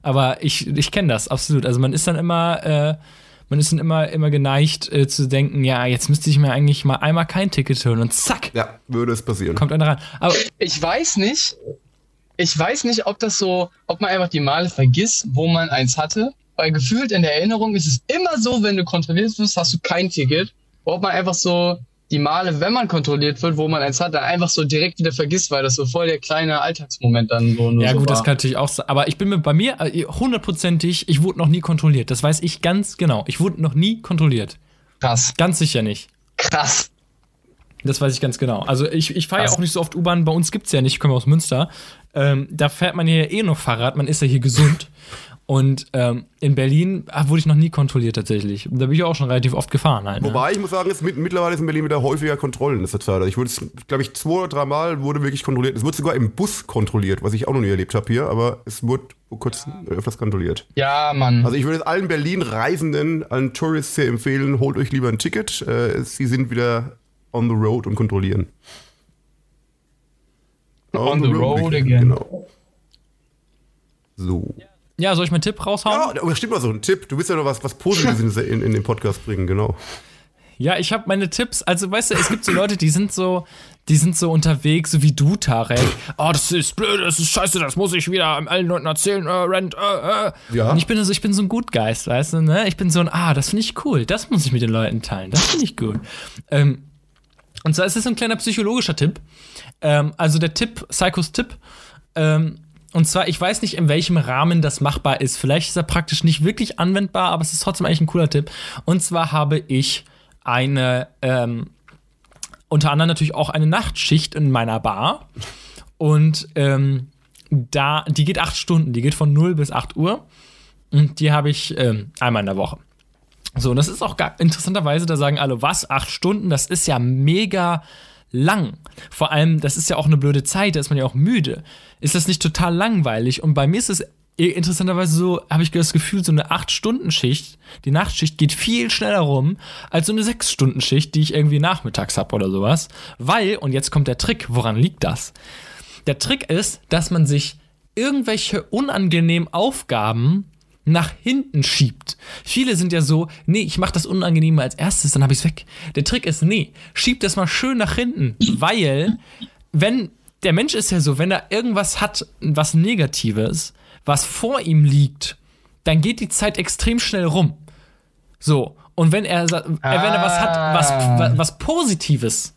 Aber ich, ich kenne das absolut. Also man ist dann immer, äh, man ist dann immer, immer geneigt äh, zu denken, ja, jetzt müsste ich mir eigentlich mal einmal kein Ticket holen und zack. Ja, würde es passieren. Kommt einer rein. Aber ich weiß nicht, ich weiß nicht, ob das so, ob man einfach die Male vergisst, wo man eins hatte. Weil gefühlt in der Erinnerung ist es immer so, wenn du kontrolliert wirst, hast du kein Ticket. Ob man einfach so die Male, wenn man kontrolliert wird, wo man eins hat, dann einfach so direkt wieder vergisst, weil das so voll der kleine Alltagsmoment dann so Ja, so gut, war. das kann natürlich auch sein. Aber ich bin mir bei mir äh, hundertprozentig, ich wurde noch nie kontrolliert. Das weiß ich ganz genau. Ich wurde noch nie kontrolliert. Krass. Ganz sicher nicht. Krass. Das weiß ich ganz genau. Also ich, ich fahre ja auch nicht so oft U-Bahn. Bei uns gibt's ja nicht. Ich komme aus Münster. Ähm, da fährt man ja eh noch Fahrrad. Man ist ja hier gesund. Und ähm, in Berlin ach, wurde ich noch nie kontrolliert tatsächlich. Da bin ich auch schon relativ oft gefahren. Halt, ne? Wobei, ich muss sagen, es mit, mittlerweile ist in Berlin wieder häufiger Kontrollen. Das ist ich wurde, glaube ich, zwei oder drei Mal wurde wirklich kontrolliert. Es wurde sogar im Bus kontrolliert, was ich auch noch nie erlebt habe hier, aber es wurde kurz öfters kontrolliert. Ja, Mann. Also ich würde allen Berlin-Reisenden, allen Tourists sehr empfehlen, holt euch lieber ein Ticket. Äh, sie sind wieder on the road und kontrollieren. On, on the, the, road, road again. Genau. So. Ja, soll ich meinen Tipp raushauen? Ja, aber stimmt mal so ein Tipp. Du willst ja noch was, was Positives in, in den Podcast bringen, genau. Ja, ich habe meine Tipps. Also, weißt du, es gibt so Leute, die sind so, die sind so unterwegs, so wie du, Tarek. Oh, das ist blöd, das ist scheiße, das muss ich wieder allen Leuten erzählen. Äh, Rent, äh, äh. Ja. Und ich bin so, ich bin so ein Gutgeist, weißt du, ne? Ich bin so ein, ah, das finde ich cool, das muss ich mit den Leuten teilen, das finde ich gut. Ähm, und zwar ist es ein kleiner psychologischer Tipp. Ähm, also der Tipp, Psychos Tipp, ähm, und zwar, ich weiß nicht, in welchem Rahmen das machbar ist. Vielleicht ist er praktisch nicht wirklich anwendbar, aber es ist trotzdem eigentlich ein cooler Tipp. Und zwar habe ich eine, ähm, unter anderem natürlich auch eine Nachtschicht in meiner Bar. Und ähm, da, die geht acht Stunden, die geht von 0 bis 8 Uhr. Und die habe ich ähm, einmal in der Woche. So, und das ist auch gar, interessanterweise, da sagen alle, was, acht Stunden, das ist ja mega lang. Vor allem, das ist ja auch eine blöde Zeit, da ist man ja auch müde. Ist das nicht total langweilig? Und bei mir ist es interessanterweise so, habe ich das Gefühl, so eine 8-Stunden-Schicht, die Nachtschicht geht viel schneller rum als so eine 6-Stunden-Schicht, die ich irgendwie nachmittags habe oder sowas. Weil, und jetzt kommt der Trick, woran liegt das? Der Trick ist, dass man sich irgendwelche unangenehmen Aufgaben nach hinten schiebt. Viele sind ja so, nee, ich mache das Unangenehme als erstes, dann habe ich es weg. Der Trick ist, nee, schiebt das mal schön nach hinten, weil wenn der Mensch ist ja so, wenn er irgendwas hat, was Negatives, was vor ihm liegt, dann geht die Zeit extrem schnell rum. So, und wenn er, ah. wenn er was hat, was, was Positives,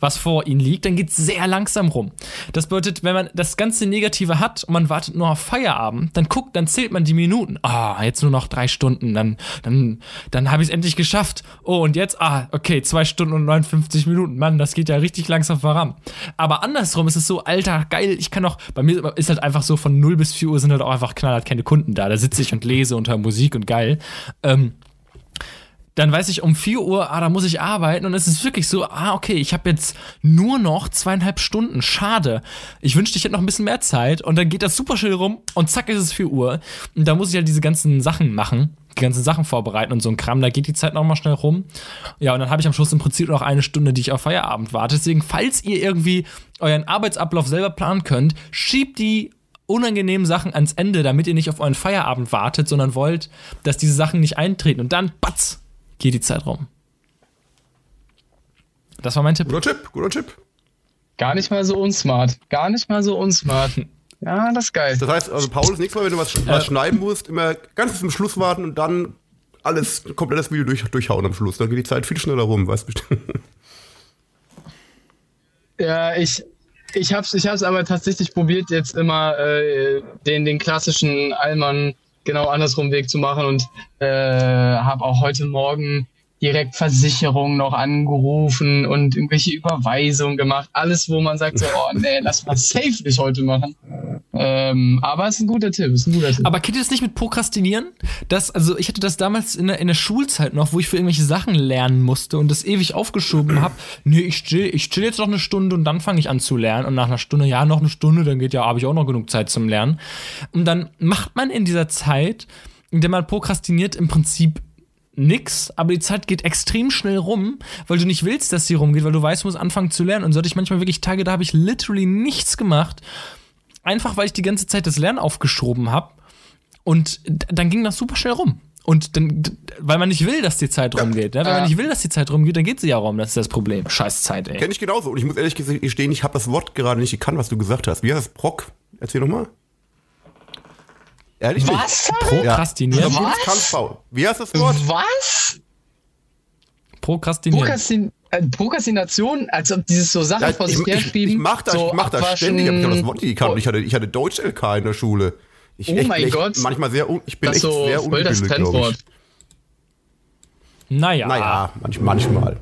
was vor ihnen liegt, dann geht es sehr langsam rum. Das bedeutet, wenn man das ganze Negative hat und man wartet nur auf Feierabend, dann guckt, dann zählt man die Minuten. Ah, jetzt nur noch drei Stunden, dann, dann, dann habe ich es endlich geschafft. Oh, und jetzt, ah, okay, zwei Stunden und 59 Minuten. Mann, das geht ja richtig langsam voran. Aber andersrum ist es so, alter, geil, ich kann doch, bei mir ist halt einfach so, von 0 bis 4 Uhr sind halt auch einfach knallhart keine Kunden da. Da sitze ich und lese unter Musik und geil. Ähm, dann weiß ich um 4 Uhr, ah, da muss ich arbeiten und es ist wirklich so, ah, okay, ich habe jetzt nur noch zweieinhalb Stunden. Schade. Ich wünschte, ich hätte noch ein bisschen mehr Zeit und dann geht das super schnell rum und zack ist es 4 Uhr. Und da muss ich halt diese ganzen Sachen machen, die ganzen Sachen vorbereiten und so ein Kram. Da geht die Zeit nochmal schnell rum. Ja, und dann habe ich am Schluss im Prinzip noch eine Stunde, die ich auf Feierabend warte. Deswegen, falls ihr irgendwie euren Arbeitsablauf selber planen könnt, schiebt die unangenehmen Sachen ans Ende, damit ihr nicht auf euren Feierabend wartet, sondern wollt, dass diese Sachen nicht eintreten. Und dann, batz, geht die Zeit rum. Das war mein Tipp. Guter Tipp, guter Tipp. Gar nicht mal so unsmart. Gar nicht mal so unsmart. Ja, das ist geil. Das heißt, also Paul, das nächste Mal, wenn du was, äh, was schneiden musst, immer ganz bis zum Schluss warten und dann alles, komplettes Video durch, durchhauen am Schluss. Dann geht die Zeit viel schneller rum, weißt du. Ja, ich, ich hab's, ich hab's aber tatsächlich probiert, jetzt immer äh, den, den klassischen Allmann genau andersrum Weg zu machen und äh, habe auch heute Morgen direkt Versicherung noch angerufen und irgendwelche Überweisungen gemacht. Alles, wo man sagt so, oh nee, lass mal safe nicht heute machen. Ähm, aber ist ein guter Tipp, ist ein guter Tipp. Aber kennt ihr das nicht mit Prokrastinieren? Das, also ich hatte das damals in der, in der Schulzeit noch, wo ich für irgendwelche Sachen lernen musste und das ewig aufgeschoben habe. Nee, ich chill, ich chill jetzt noch eine Stunde und dann fange ich an zu lernen. Und nach einer Stunde, ja, noch eine Stunde, dann geht ja, habe ich auch noch genug Zeit zum Lernen. Und dann macht man in dieser Zeit, in der man prokrastiniert, im Prinzip nix, aber die Zeit geht extrem schnell rum, weil du nicht willst, dass sie rumgeht, weil du weißt, du musst anfangen zu lernen. Und so hatte ich manchmal wirklich Tage, da habe ich literally nichts gemacht. Einfach weil ich die ganze Zeit das Lernen aufgeschoben habe. Und dann ging das super schnell rum. Und dann, weil man nicht will, dass die Zeit rumgeht. Ne? Wenn man nicht will, dass die Zeit rumgeht, dann geht sie ja rum. Das ist das Problem. Scheiß Zeit, ey. Kenn ich genauso. Und ich muss ehrlich gestehen, ich habe das Wort gerade nicht gekannt, was du gesagt hast. Wie heißt das? Proc? Erzähl nochmal. Ehrlich Was? Prokrastinieren. Was? Wie heißt das Wort? Was? Prokrastinieren. Prokrastin äh, Prokrastination, als ob dieses so Sachen ja, vor sich herschrieben. Ich, ich mach das, so ich mach das ständig, ich habe das Wort nicht gekannt. Ich hatte, ich hatte Deutsch-LK in der Schule. Ich, oh echt, mein echt, Gott. Manchmal sehr, ich bin das echt so sehr ungebildet, glaube ich. Naja. Naja, manch, manchmal.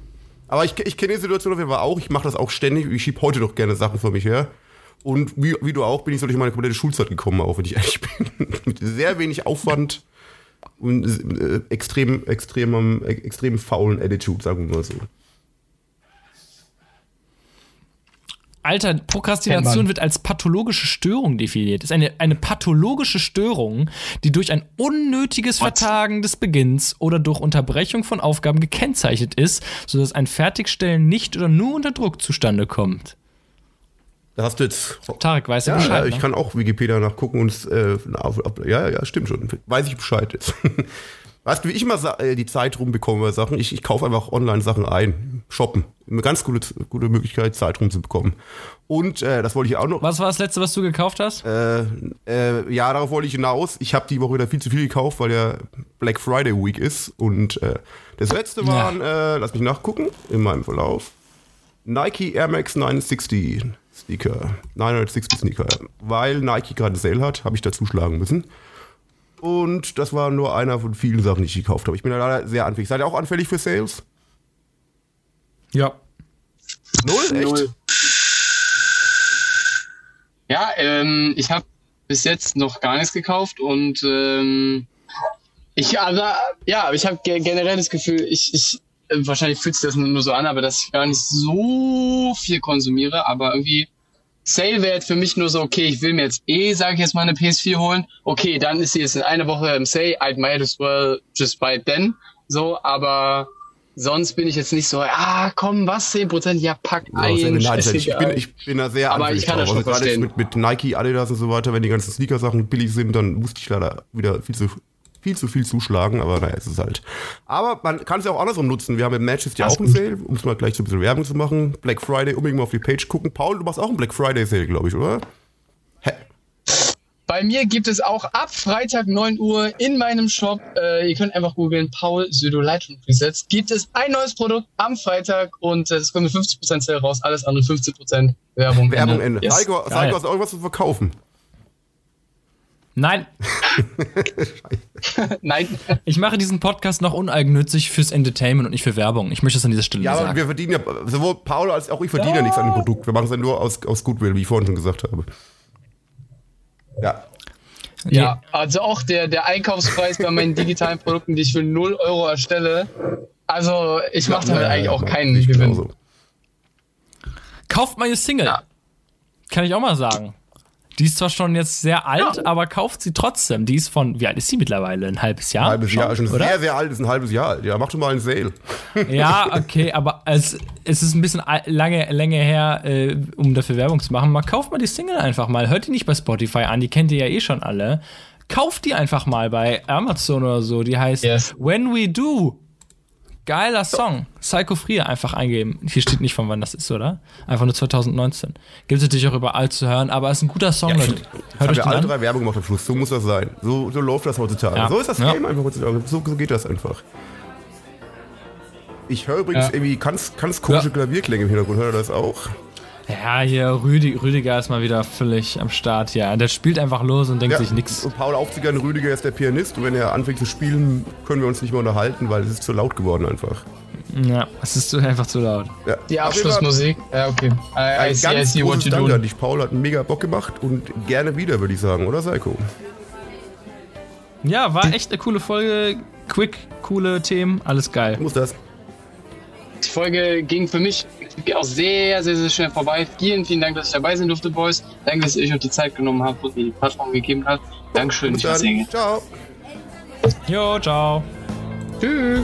Aber ich, ich kenne die Situation auf jeden Fall auch. Ich mache das auch ständig. Ich schiebe heute noch gerne Sachen vor mich her. Und wie, wie du auch, bin ich so durch meine komplette Schulzeit gekommen, auch wenn ich ehrlich bin. Mit sehr wenig Aufwand und äh, extrem, extremem, extrem faulen Attitude, sagen wir mal so. Alter, Prokrastination wird als pathologische Störung definiert. Das ist eine, eine pathologische Störung, die durch ein unnötiges What? Vertagen des Beginns oder durch Unterbrechung von Aufgaben gekennzeichnet ist, sodass ein Fertigstellen nicht oder nur unter Druck zustande kommt. Da hast du jetzt. Tarek, weißt du ja, Bescheid? Ja, ich ne? kann auch Wikipedia nachgucken und äh, ja, ja, stimmt schon. Weiß ich Bescheid jetzt. weißt du, wie ich immer äh, die Zeit rumbekomme bei Sachen? Ich, ich kaufe einfach online Sachen ein. Shoppen. Eine ganz gute, gute Möglichkeit, Zeit rumzubekommen. Und äh, das wollte ich auch noch. Was war das letzte, was du gekauft hast? Äh, äh, ja, darauf wollte ich hinaus. Ich habe die Woche wieder viel zu viel gekauft, weil ja Black Friday Week ist. Und äh, das letzte waren, ja. äh, lass mich nachgucken, in meinem Verlauf. Nike Air Max 960. Sneaker, 960 Sneaker. Weil Nike gerade Sale hat, habe ich da zuschlagen müssen. Und das war nur einer von vielen Sachen, die ich gekauft habe. Ich bin da leider sehr anfällig. Seid ihr auch anfällig für Sales? Ja. Null? Echt? Null. Ja, ähm, ich habe bis jetzt noch gar nichts gekauft und ähm, ich, aber, ja, ich habe generell das Gefühl, ich, ich wahrscheinlich fühlt sich das nur so an, aber dass ich gar nicht so viel konsumiere, aber irgendwie Sale wäre für mich nur so, okay, ich will mir jetzt eh, sage ich jetzt mal, eine PS4 holen. Okay, dann ist sie jetzt in einer Woche im Sale. I might as well just buy it then. So, aber sonst bin ich jetzt nicht so, ah, komm, was, 10%? Ja, pack ein. Ja, nein, ich, bin, ich bin da sehr Aber ich kann das schon also verstehen. Mit, mit Nike, Adidas und so weiter, wenn die ganzen Sneaker-Sachen billig sind, dann musste ich leider wieder viel zu viel zu viel zuschlagen, aber naja, es ist halt. Aber man kann es ja auch andersrum nutzen. Wir haben im Manchester ja auch einen Sale, um es mal gleich so ein bisschen Werbung zu machen. Black Friday, unbedingt mal auf die Page gucken. Paul, du machst auch einen Black Friday Sale, glaube ich, oder? Hä? Bei mir gibt es auch ab Freitag 9 Uhr in meinem Shop, äh, ihr könnt einfach googeln, Paul Südo Lightroom Presets, gibt es ein neues Produkt am Freitag und es äh, kommt mit 50% Sale raus, alles andere 15% Werbung. Werbung Ende. Yes. Heiko, Heiko, hast du irgendwas zu verkaufen? Nein. Nein. Ich mache diesen Podcast noch uneigennützig fürs Entertainment und nicht für Werbung. Ich möchte es an dieser Stelle ja, sagen. Ja, aber wir verdienen ja, sowohl Paul als auch ich verdienen ja, ja nichts an dem Produkt. Wir machen es ja nur aus, aus Goodwill, wie ich vorhin schon gesagt habe. Ja. Ja, also auch der, der Einkaufspreis bei meinen digitalen Produkten, die ich für 0 Euro erstelle. Also ich mache damit ja, eigentlich auch keinen Gewinn. Genauso. Kauft meine Single. Ja. Kann ich auch mal sagen. Die ist zwar schon jetzt sehr alt, ja. aber kauft sie trotzdem. Die ist von, wie alt ist sie mittlerweile? Ein halbes Jahr? Ein halbes schon, Jahr, schon oder? sehr, sehr alt, ist ein halbes Jahr alt. Ja, mach doch mal einen Sale. Ja, okay, aber es, es ist ein bisschen lange, lange her, äh, um dafür Werbung zu machen. Mal kauft mal die Single einfach mal. Hört die nicht bei Spotify an, die kennt ihr ja eh schon alle. Kauft die einfach mal bei Amazon oder so. Die heißt yes. When We Do Geiler Song. Psycho Frier einfach eingeben. Hier steht nicht von wann das ist, oder? Einfach nur 2019. Gibt es natürlich auch überall zu hören, aber es ist ein guter Song, ja, Leute. Hört euch alle drei Werbung gemacht am Schluss. So muss das sein. So, so läuft das heutzutage. Ja. So ist das ja. Game einfach heutzutage. So, so, geht das einfach. Ich höre übrigens irgendwie ganz, ganz komische Klavierklänge im Hintergrund. Hört ihr das auch? Ja, hier Rüdi, Rüdiger ist mal wieder völlig am Start. Ja, der spielt einfach los und denkt ja, sich nichts. Paul Aufziger, Rüdiger ist der Pianist und wenn er anfängt zu spielen, können wir uns nicht mehr unterhalten, weil es ist zu laut geworden einfach. Ja, es ist einfach zu laut. Ja. Die Abschlussmusik. Ja, okay. I, I, I see, ganz I see großes Dank an dich. Paul hat mega Bock gemacht und gerne wieder, würde ich sagen, oder Seiko? Ja, war echt eine coole Folge. Quick, coole Themen, alles geil. Muss das. Die Folge ging für mich auch sehr, sehr, sehr schnell vorbei. Vielen, vielen Dank, dass ich dabei sein durfte, Boys. Danke, dass ihr euch auch die Zeit genommen habt und mir die Plattform gegeben habt. Dankeschön. Dann. Ciao. Jo, ciao. Tschüss.